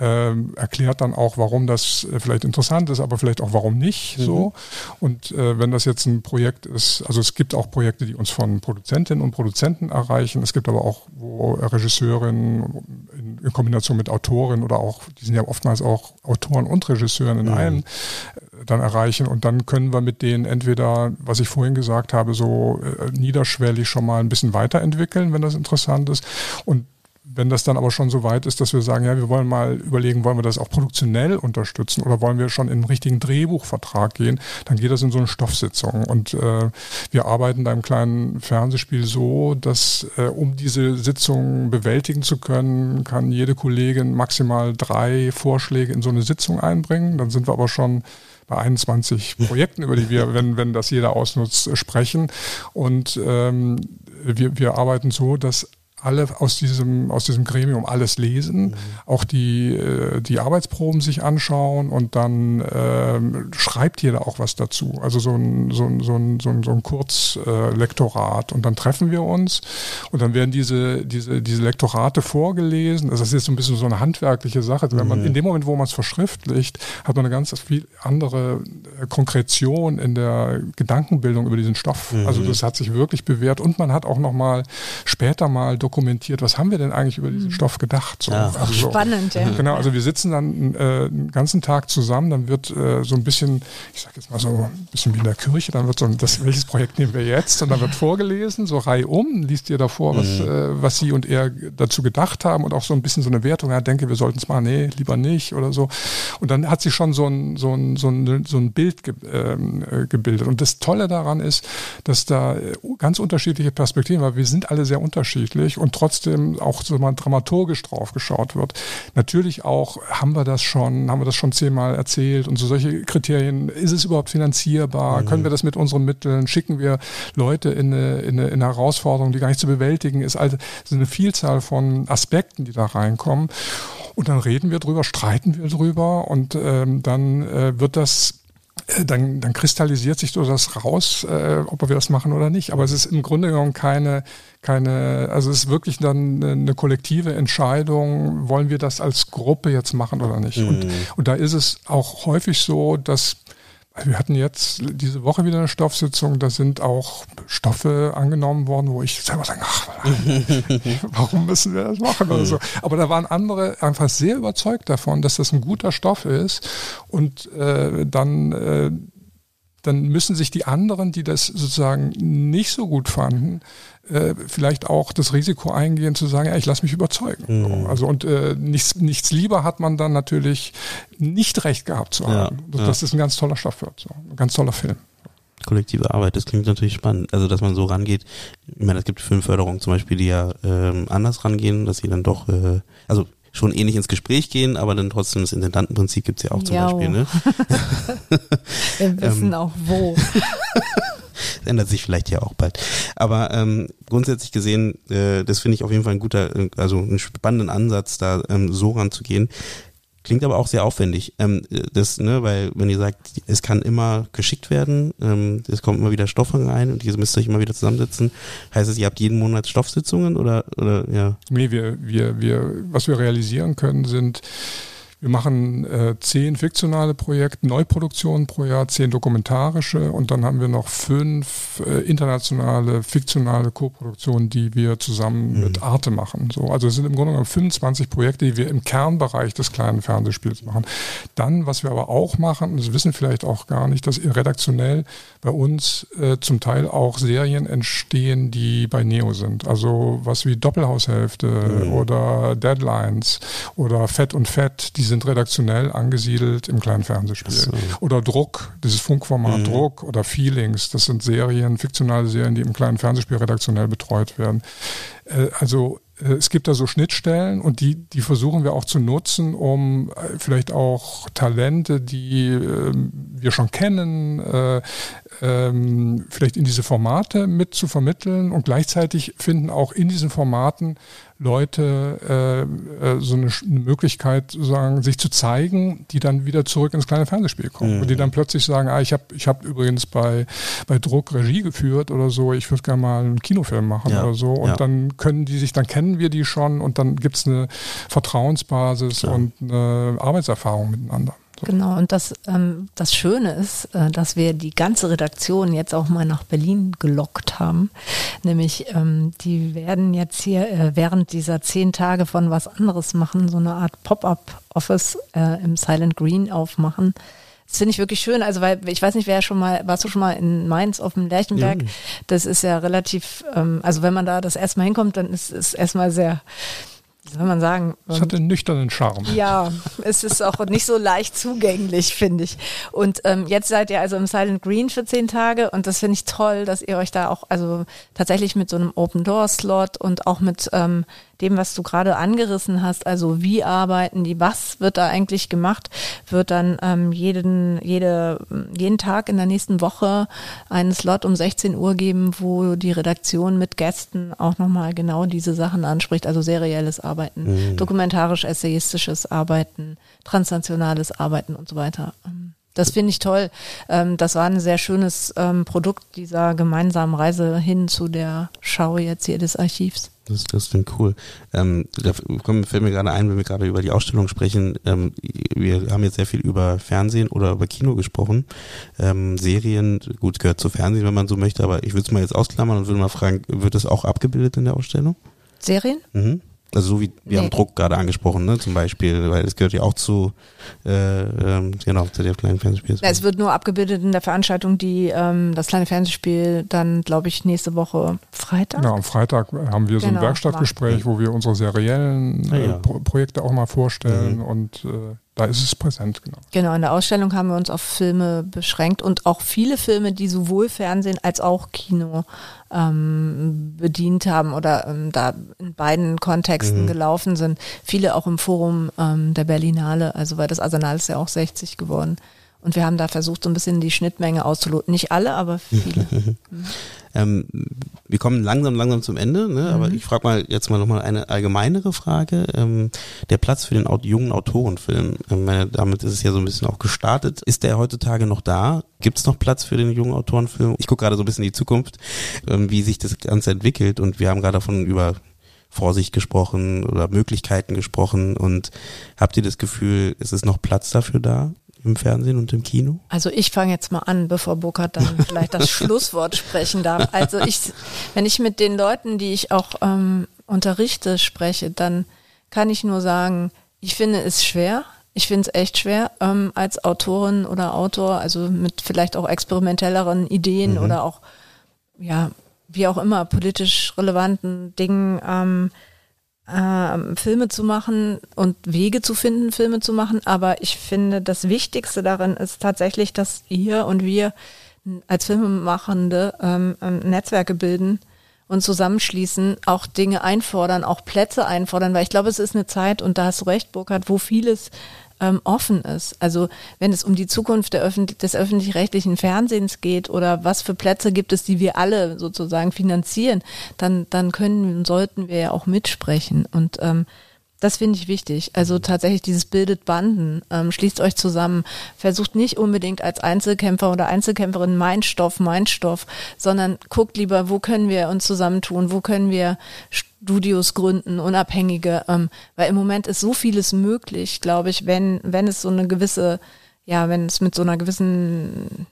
äh, erklärt dann auch, warum das äh, vielleicht interessant ist, aber vielleicht auch warum nicht mhm. so. Und äh, wenn das jetzt ein Projekt ist, also es gibt auch Projekte, die uns von Produzentinnen und Produzenten erreichen. Es gibt aber auch, wo Regisseurinnen in, in Kombination mit Autorinnen oder auch, die sind ja oftmals auch Autoren und Regisseurinnen in einen äh, dann erreichen. Und dann können wir mit denen entweder, was ich vorhin gesagt habe, so äh, niederschwellig schon mal ein bisschen weiterentwickeln, wenn das interessant ist. Und wenn das dann aber schon so weit ist, dass wir sagen, ja, wir wollen mal überlegen, wollen wir das auch produktionell unterstützen oder wollen wir schon in einen richtigen Drehbuchvertrag gehen, dann geht das in so eine Stoffsitzung. Und äh, wir arbeiten beim kleinen Fernsehspiel so, dass äh, um diese Sitzung bewältigen zu können, kann jede Kollegin maximal drei Vorschläge in so eine Sitzung einbringen. Dann sind wir aber schon bei 21 Projekten, über die wir, wenn, wenn das jeder ausnutzt, sprechen. Und ähm, wir, wir arbeiten so, dass alle aus diesem, aus diesem Gremium alles lesen, mhm. auch die, äh, die Arbeitsproben sich anschauen und dann ähm, schreibt jeder auch was dazu. Also so ein, so ein, so ein, so ein, so ein Kurzlektorat. Und dann treffen wir uns und dann werden diese, diese, diese Lektorate vorgelesen. Also das ist jetzt so ein bisschen so eine handwerkliche Sache. Wenn man, in dem Moment, wo man es verschriftlicht, hat man eine ganz viel andere äh, Konkretion in der Gedankenbildung über diesen Stoff. Mhm. Also das hat sich wirklich bewährt und man hat auch nochmal später mal dokumentiert, was haben wir denn eigentlich über diesen mhm. Stoff gedacht. So. Ja. Also, Spannend, ja. Genau, also wir sitzen dann äh, einen ganzen Tag zusammen, dann wird äh, so ein bisschen, ich sag jetzt mal so ein bisschen wie in der Kirche, dann wird so, das, welches Projekt nehmen wir jetzt? Und dann wird vorgelesen, so reihum, liest ihr davor, was, mhm. äh, was sie und er dazu gedacht haben und auch so ein bisschen so eine Wertung, ja, denke, wir sollten es mal, nee, lieber nicht oder so. Und dann hat sich schon so ein, so ein, so ein, so ein Bild ge, ähm, äh, gebildet. Und das Tolle daran ist, dass da äh, ganz unterschiedliche Perspektiven, weil wir sind alle sehr unterschiedlich und trotzdem auch so mal dramaturgisch drauf geschaut wird. Natürlich auch haben wir das schon, haben wir das schon zehnmal erzählt und so solche Kriterien, ist es überhaupt finanzierbar? Mhm. Können wir das mit unseren Mitteln? Schicken wir Leute in eine, in eine, in eine Herausforderung, die gar nicht zu bewältigen ist? Also es ist eine Vielzahl von Aspekten, die da reinkommen. Und dann reden wir drüber, streiten wir drüber und ähm, dann äh, wird das dann, dann kristallisiert sich so das raus, äh, ob wir das machen oder nicht. Aber es ist im Grunde genommen keine, keine, also es ist wirklich dann eine, eine kollektive Entscheidung, wollen wir das als Gruppe jetzt machen oder nicht. Mhm. Und, und da ist es auch häufig so, dass wir hatten jetzt diese Woche wieder eine Stoffsitzung, da sind auch Stoffe angenommen worden, wo ich selber sage, ach, *laughs* warum müssen wir das machen oder so. Aber da waren andere einfach sehr überzeugt davon, dass das ein guter Stoff ist. Und äh, dann äh, dann müssen sich die anderen, die das sozusagen nicht so gut fanden, äh, vielleicht auch das Risiko eingehen zu sagen, ja, ich lasse mich überzeugen. Mhm. Also und äh, nichts, nichts lieber hat man dann natürlich nicht recht gehabt zu haben. Ja, das, ja. das ist ein ganz toller Stoff wird, so. ein ganz toller Film. Kollektive Arbeit, das klingt natürlich spannend. Also dass man so rangeht. Ich meine, es gibt Filmförderungen zum Beispiel, die ja ähm, anders rangehen, dass sie dann doch, äh, also schon ähnlich ins Gespräch gehen, aber dann trotzdem das Intendantenprinzip gibt's ja auch zum jo. Beispiel. Ne? *laughs* Wir *laughs* wissen ähm, auch wo. das *laughs* ändert sich vielleicht ja auch bald. Aber ähm, grundsätzlich gesehen, äh, das finde ich auf jeden Fall ein guter, äh, also einen spannenden Ansatz, da ähm, so ranzugehen. Klingt aber auch sehr aufwendig. Ähm, das, ne, weil wenn ihr sagt, es kann immer geschickt werden, ähm, es kommt immer wieder Stoff rein und ihr müsst euch immer wieder zusammensetzen. Heißt es, ihr habt jeden Monat Stoffsitzungen oder oder ja? Nee, wir, wir, wir, was wir realisieren können, sind wir machen äh, zehn fiktionale Projekte, Neuproduktionen pro Jahr, zehn dokumentarische und dann haben wir noch fünf äh, internationale fiktionale Koproduktionen, die wir zusammen mhm. mit Arte machen. So, also es sind im Grunde genommen 25 Projekte, die wir im Kernbereich des kleinen Fernsehspiels machen. Dann, was wir aber auch machen, das wissen vielleicht auch gar nicht, dass redaktionell bei uns äh, zum Teil auch Serien entstehen, die bei Neo sind. Also was wie Doppelhaushälfte mhm. oder Deadlines oder Fett und Fett, die sind redaktionell angesiedelt im kleinen Fernsehspiel. So. Oder Druck, dieses Funkformat mhm. Druck oder Feelings, das sind Serien, fiktionale Serien, die im kleinen Fernsehspiel redaktionell betreut werden. Äh, also äh, es gibt da so Schnittstellen und die, die versuchen wir auch zu nutzen, um äh, vielleicht auch Talente, die äh, wir schon kennen, äh, ähm, vielleicht in diese Formate mit zu vermitteln und gleichzeitig finden auch in diesen Formaten Leute äh, äh, so eine, eine, Möglichkeit, sozusagen, sich zu zeigen, die dann wieder zurück ins kleine Fernsehspiel kommen. Mhm. Und die dann plötzlich sagen, ah, ich habe ich hab übrigens bei, bei Druck Regie geführt oder so, ich würde gerne mal einen Kinofilm machen ja. oder so. Und ja. dann können die sich, dann kennen wir die schon und dann gibt es eine Vertrauensbasis ja. und eine Arbeitserfahrung miteinander. Genau, und das, ähm, das Schöne ist, äh, dass wir die ganze Redaktion jetzt auch mal nach Berlin gelockt haben. Nämlich, ähm, die werden jetzt hier äh, während dieser zehn Tage von was anderes machen, so eine Art Pop-up-Office äh, im Silent Green aufmachen. Das finde ich wirklich schön. Also, weil ich weiß nicht, wer schon mal, warst du schon mal in Mainz auf dem Lerchenberg? Ja. Das ist ja relativ, ähm, also wenn man da das erstmal hinkommt, dann ist es erstmal sehr soll man sagen? Es hat einen nüchternen Charme. Ja, es ist auch nicht so leicht zugänglich, finde ich. Und ähm, jetzt seid ihr also im Silent Green für zehn Tage und das finde ich toll, dass ihr euch da auch also tatsächlich mit so einem Open Door Slot und auch mit ähm, dem, was du gerade angerissen hast, also wie arbeiten die, was wird da eigentlich gemacht, wird dann ähm, jeden, jede, jeden Tag in der nächsten Woche einen Slot um 16 Uhr geben, wo die Redaktion mit Gästen auch nochmal genau diese Sachen anspricht, also serielles Arbeiten, mhm. dokumentarisch-essayistisches Arbeiten, transnationales Arbeiten und so weiter. Das finde ich toll. Ähm, das war ein sehr schönes ähm, Produkt dieser gemeinsamen Reise hin zu der Schau jetzt hier des Archivs. Das, das klingt cool. Ähm, da fällt mir gerade ein, wenn wir gerade über die Ausstellung sprechen. Ähm, wir haben jetzt sehr viel über Fernsehen oder über Kino gesprochen. Ähm, Serien, gut, gehört zu Fernsehen, wenn man so möchte, aber ich würde es mal jetzt ausklammern und würde mal fragen, wird das auch abgebildet in der Ausstellung? Serien? Mhm. Also so wie wir nee. haben Druck gerade angesprochen, ne, zum Beispiel, weil es gehört ja auch zu äh, ähm, genau zu der kleinen Fernsehspiel. Ja, es wird nur abgebildet in der Veranstaltung, die ähm, das kleine Fernsehspiel dann, glaube ich, nächste Woche Freitag. Ja, am Freitag haben wir so genau, ein Werkstattgespräch, wo wir unsere seriellen äh, ja. Pro Projekte auch mal vorstellen mhm. und äh, da ist es präsent, genau. Genau, in der Ausstellung haben wir uns auf Filme beschränkt und auch viele Filme, die sowohl Fernsehen als auch Kino ähm, bedient haben oder ähm, da in beiden Kontexten mhm. gelaufen sind. Viele auch im Forum ähm, der Berlinale, also weil das Arsenal ist ja auch 60 geworden. Und wir haben da versucht, so ein bisschen die Schnittmenge auszuloten. Nicht alle, aber viele. mhm. *laughs* ähm, wir kommen langsam, langsam zum Ende, ne? Mhm. aber ich frage mal jetzt mal nochmal eine allgemeinere Frage. Ähm, der Platz für den jungen Autorenfilm, ähm, damit ist es ja so ein bisschen auch gestartet. Ist der heutzutage noch da? Gibt es noch Platz für den jungen Autorenfilm? Ich gucke gerade so ein bisschen in die Zukunft, ähm, wie sich das Ganze entwickelt und wir haben gerade davon über Vorsicht gesprochen oder Möglichkeiten gesprochen und habt ihr das Gefühl, ist es noch Platz dafür da? Im Fernsehen und im Kino? Also ich fange jetzt mal an, bevor Burkhard dann *laughs* vielleicht das Schlusswort sprechen darf. Also ich, wenn ich mit den Leuten, die ich auch ähm, unterrichte, spreche, dann kann ich nur sagen, ich finde es schwer. Ich finde es echt schwer, ähm, als Autorin oder Autor, also mit vielleicht auch experimentelleren Ideen mhm. oder auch, ja, wie auch immer, politisch relevanten Dingen, ähm, äh, Filme zu machen und Wege zu finden, Filme zu machen. Aber ich finde, das Wichtigste darin ist tatsächlich, dass ihr und wir als Filmemachende ähm, ähm, Netzwerke bilden und zusammenschließen, auch Dinge einfordern, auch Plätze einfordern, weil ich glaube, es ist eine Zeit, und da hast du recht, Burkhard, wo vieles ähm, offen ist. Also wenn es um die Zukunft Öffentlich des öffentlich-rechtlichen Fernsehens geht oder was für Plätze gibt es, die wir alle sozusagen finanzieren, dann, dann können und sollten wir ja auch mitsprechen. Und ähm, das finde ich wichtig. Also tatsächlich dieses bildet Banden, ähm, schließt euch zusammen, versucht nicht unbedingt als Einzelkämpfer oder Einzelkämpferin mein Stoff, mein Stoff, sondern guckt lieber, wo können wir uns zusammentun, wo können wir Studios gründen, unabhängige, ähm, weil im Moment ist so vieles möglich, glaube ich, wenn, wenn es so eine gewisse, ja, wenn es mit so einer gewissen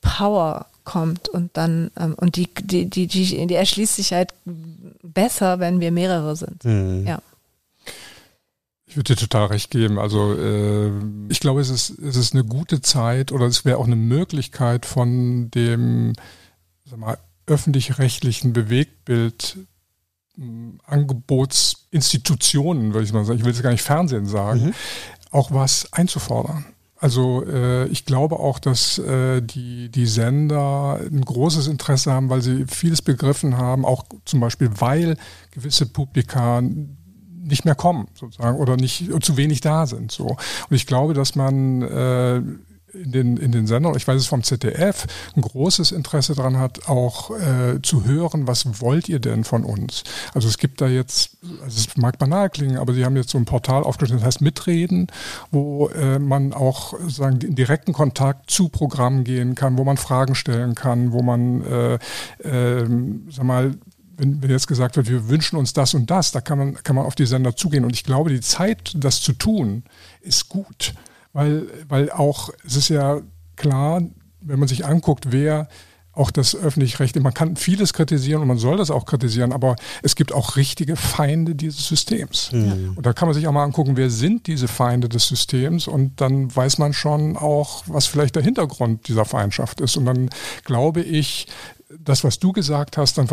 Power kommt und dann ähm, und die, die, die, die, die erschließt sich halt besser, wenn wir mehrere sind. Mhm. Ja. Ich würde dir total recht geben. Also äh, ich glaube, es ist, es ist eine gute Zeit oder es wäre auch eine Möglichkeit von dem öffentlich-rechtlichen Bewegtbild äh, Angebotsinstitutionen, würde ich mal sagen, ich will jetzt gar nicht Fernsehen sagen, mhm. auch was einzufordern. Also äh, ich glaube auch, dass äh, die, die Sender ein großes Interesse haben, weil sie vieles begriffen haben, auch zum Beispiel, weil gewisse Publika nicht mehr kommen, sozusagen, oder nicht zu wenig da sind. So. Und ich glaube, dass man äh, in den, in den Sendern, ich weiß es vom ZDF, ein großes Interesse daran hat, auch äh, zu hören, was wollt ihr denn von uns? Also es gibt da jetzt, also es mag banal klingen, aber sie haben jetzt so ein Portal aufgestellt, das heißt Mitreden, wo äh, man auch sagen, in direkten Kontakt zu Programmen gehen kann, wo man Fragen stellen kann, wo man, äh, äh, sag mal, wenn, wenn jetzt gesagt wird, wir wünschen uns das und das, da kann man, kann man auf die Sender zugehen. Und ich glaube, die Zeit, das zu tun, ist gut weil, weil auch, es ist ja klar, wenn man sich anguckt, wer auch das öffentlich Recht, man kann vieles kritisieren und man soll das auch kritisieren, aber es gibt auch richtige Feinde dieses Systems. Mhm. Und da kann man sich auch mal angucken, wer sind diese Feinde des Systems und dann weiß man schon auch, was vielleicht der Hintergrund dieser Feindschaft ist. Und dann glaube ich, das, was du gesagt hast, dann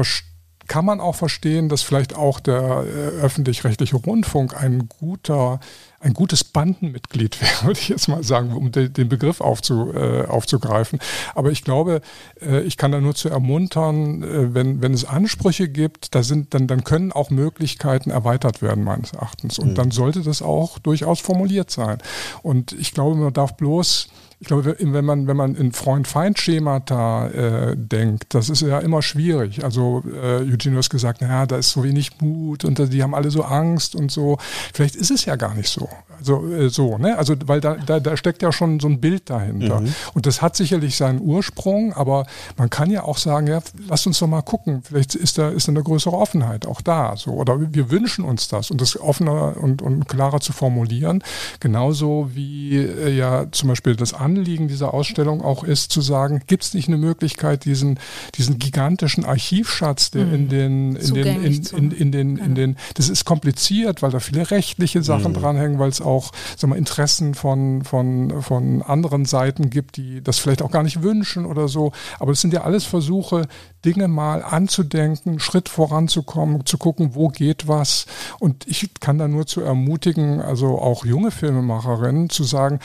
kann man auch verstehen, dass vielleicht auch der äh, öffentlich-rechtliche Rundfunk ein guter ein gutes Bandenmitglied *laughs* wäre, würde ich jetzt mal sagen, um de, den Begriff aufzu, äh, aufzugreifen. Aber ich glaube, äh, ich kann da nur zu ermuntern, äh, wenn, wenn es Ansprüche gibt, da sind, dann, dann können auch Möglichkeiten erweitert werden, meines Erachtens. Und mhm. dann sollte das auch durchaus formuliert sein. Und ich glaube, man darf bloß ich glaube, wenn man, wenn man in Freund-Feind-Schemata äh, denkt, das ist ja immer schwierig. Also äh, Eugene, du hast gesagt, naja, da ist so wenig Mut und die haben alle so Angst und so. Vielleicht ist es ja gar nicht so. Also äh, so, ne? Also weil da, da, da steckt ja schon so ein Bild dahinter. Mhm. Und das hat sicherlich seinen Ursprung, aber man kann ja auch sagen, ja, lass uns doch mal gucken, vielleicht ist da, ist da eine größere Offenheit auch da. So. Oder wir wünschen uns das und das offener und, und klarer zu formulieren. Genauso wie äh, ja zum Beispiel das An Anliegen dieser Ausstellung auch ist, zu sagen, gibt es nicht eine Möglichkeit, diesen, diesen gigantischen Archivschatz, der in mhm. den, in den, in, in, in, den, in den, das ist kompliziert, weil da viele rechtliche Sachen mhm. dranhängen, weil es auch, sagen wir, Interessen von, von, von anderen Seiten gibt, die das vielleicht auch gar nicht wünschen oder so. Aber das sind ja alles Versuche, Dinge mal anzudenken, Schritt voranzukommen, zu gucken, wo geht was. Und ich kann da nur zu ermutigen, also auch junge Filmemacherinnen zu sagen,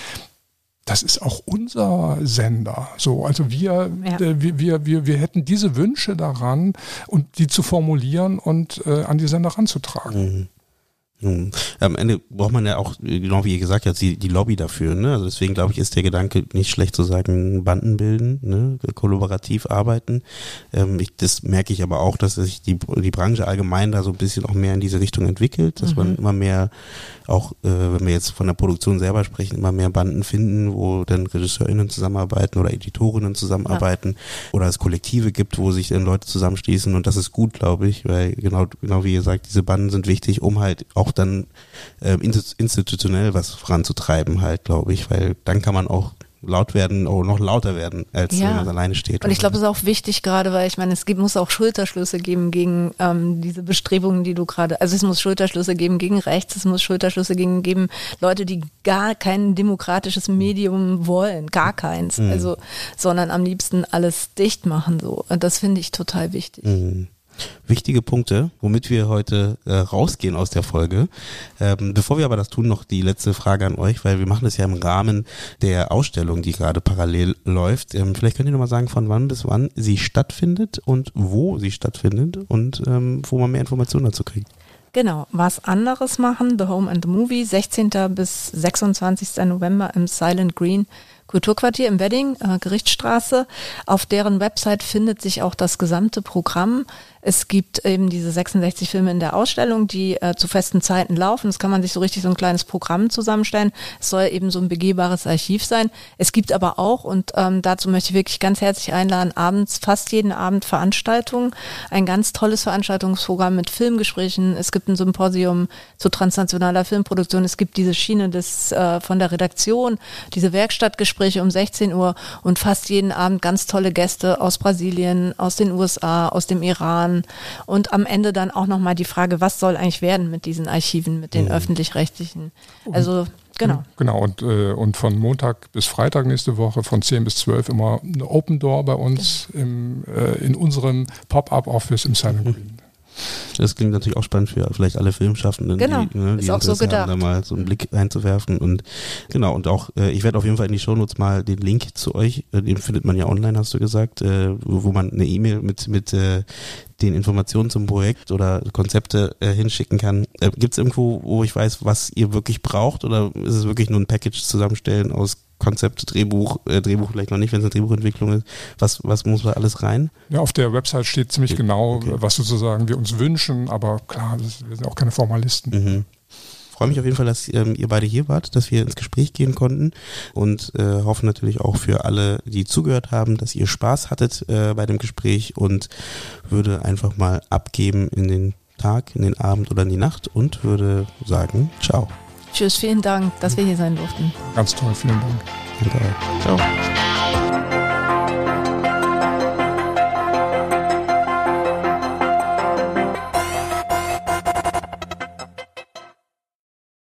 das ist auch unser Sender. So, also wir, ja. äh, wir, wir, wir, wir hätten diese Wünsche daran und die zu formulieren und äh, an die Sender ranzutragen. Mhm. Am Ende braucht man ja auch, genau wie ihr gesagt habt, die, die Lobby dafür. Ne? Also deswegen glaube ich, ist der Gedanke nicht schlecht zu sagen, Banden bilden, ne? kollaborativ arbeiten. Ähm, ich, das merke ich aber auch, dass sich die, die Branche allgemein da so ein bisschen auch mehr in diese Richtung entwickelt, dass mhm. man immer mehr auch, äh, wenn wir jetzt von der Produktion selber sprechen, immer mehr Banden finden, wo dann RegisseurInnen zusammenarbeiten oder Editorinnen zusammenarbeiten ja. oder es Kollektive gibt, wo sich dann Leute zusammenschließen und das ist gut, glaube ich, weil genau, genau wie ihr sagt, diese Banden sind wichtig, um halt auch auch dann äh, institutionell was voranzutreiben halt, glaube ich, weil dann kann man auch laut werden oder noch lauter werden, als ja. wenn man alleine steht. Und ich glaube, es ist auch wichtig gerade, weil ich meine, es gibt, muss auch Schulterschlüsse geben gegen ähm, diese Bestrebungen, die du gerade, also es muss Schulterschlüsse geben gegen rechts, es muss Schulterschlüsse gegen geben Leute, die gar kein demokratisches Medium wollen, gar keins, mhm. also, sondern am liebsten alles dicht machen so. Und das finde ich total wichtig. Mhm wichtige Punkte, womit wir heute äh, rausgehen aus der Folge. Ähm, bevor wir aber das tun, noch die letzte Frage an euch, weil wir machen das ja im Rahmen der Ausstellung, die gerade parallel läuft. Ähm, vielleicht könnt ihr nochmal sagen, von wann bis wann sie stattfindet und wo sie stattfindet und ähm, wo man mehr Informationen dazu kriegt. Genau, was anderes machen, The Home and the Movie, 16. bis 26. November im Silent Green Kulturquartier im Wedding, äh, Gerichtsstraße. Auf deren Website findet sich auch das gesamte Programm. Es gibt eben diese 66 Filme in der Ausstellung, die äh, zu festen Zeiten laufen. Das kann man sich so richtig so ein kleines Programm zusammenstellen. Es soll eben so ein begehbares Archiv sein. Es gibt aber auch, und ähm, dazu möchte ich wirklich ganz herzlich einladen, abends, fast jeden Abend Veranstaltungen. Ein ganz tolles Veranstaltungsprogramm mit Filmgesprächen. Es gibt ein Symposium zu transnationaler Filmproduktion. Es gibt diese Schiene des, äh, von der Redaktion, diese Werkstattgespräche um 16 Uhr und fast jeden Abend ganz tolle Gäste aus Brasilien, aus den USA, aus dem Iran Jahren und am Ende dann auch nochmal die Frage, was soll eigentlich werden mit diesen Archiven, mit den mhm. öffentlich-rechtlichen. Also Genau. Genau, und, äh, und von Montag bis Freitag nächste Woche von 10 bis 12 immer eine Open Door bei uns genau. im, äh, in unserem Pop-Up-Office im Silent. Green. Das klingt natürlich auch spannend für vielleicht alle Filmschaffenden, genau. die, ne, die ist auch so gedacht. Haben, da mal so einen Blick einzuwerfen. Und genau, und auch, äh, ich werde auf jeden Fall in die Shownotes mal den Link zu euch, äh, den findet man ja online, hast du gesagt, äh, wo man eine E-Mail mit, mit äh, den Informationen zum Projekt oder Konzepte äh, hinschicken kann. Äh, Gibt es irgendwo, wo ich weiß, was ihr wirklich braucht oder ist es wirklich nur ein Package zusammenstellen aus Konzept, Drehbuch, äh, Drehbuch vielleicht noch nicht, wenn es eine Drehbuchentwicklung ist. Was, was muss da alles rein? Ja, auf der Website steht ziemlich Okay. genau, Okay. was sozusagen wir uns wünschen, aber klar, das, wir sind auch keine Formalisten. Mhm. Freue mich auf jeden Fall, dass ähm, ihr beide hier wart, dass wir ins Gespräch gehen konnten und äh, hoffe natürlich auch für alle, die zugehört haben, dass ihr Spaß hattet äh, bei dem Gespräch und würde einfach mal abgeben in den Tag, in den Abend oder in die Nacht und würde sagen, ciao. Tschüss, vielen Dank, dass wir hier sein durften. Ganz toll, vielen Dank. Danke euch. Ciao.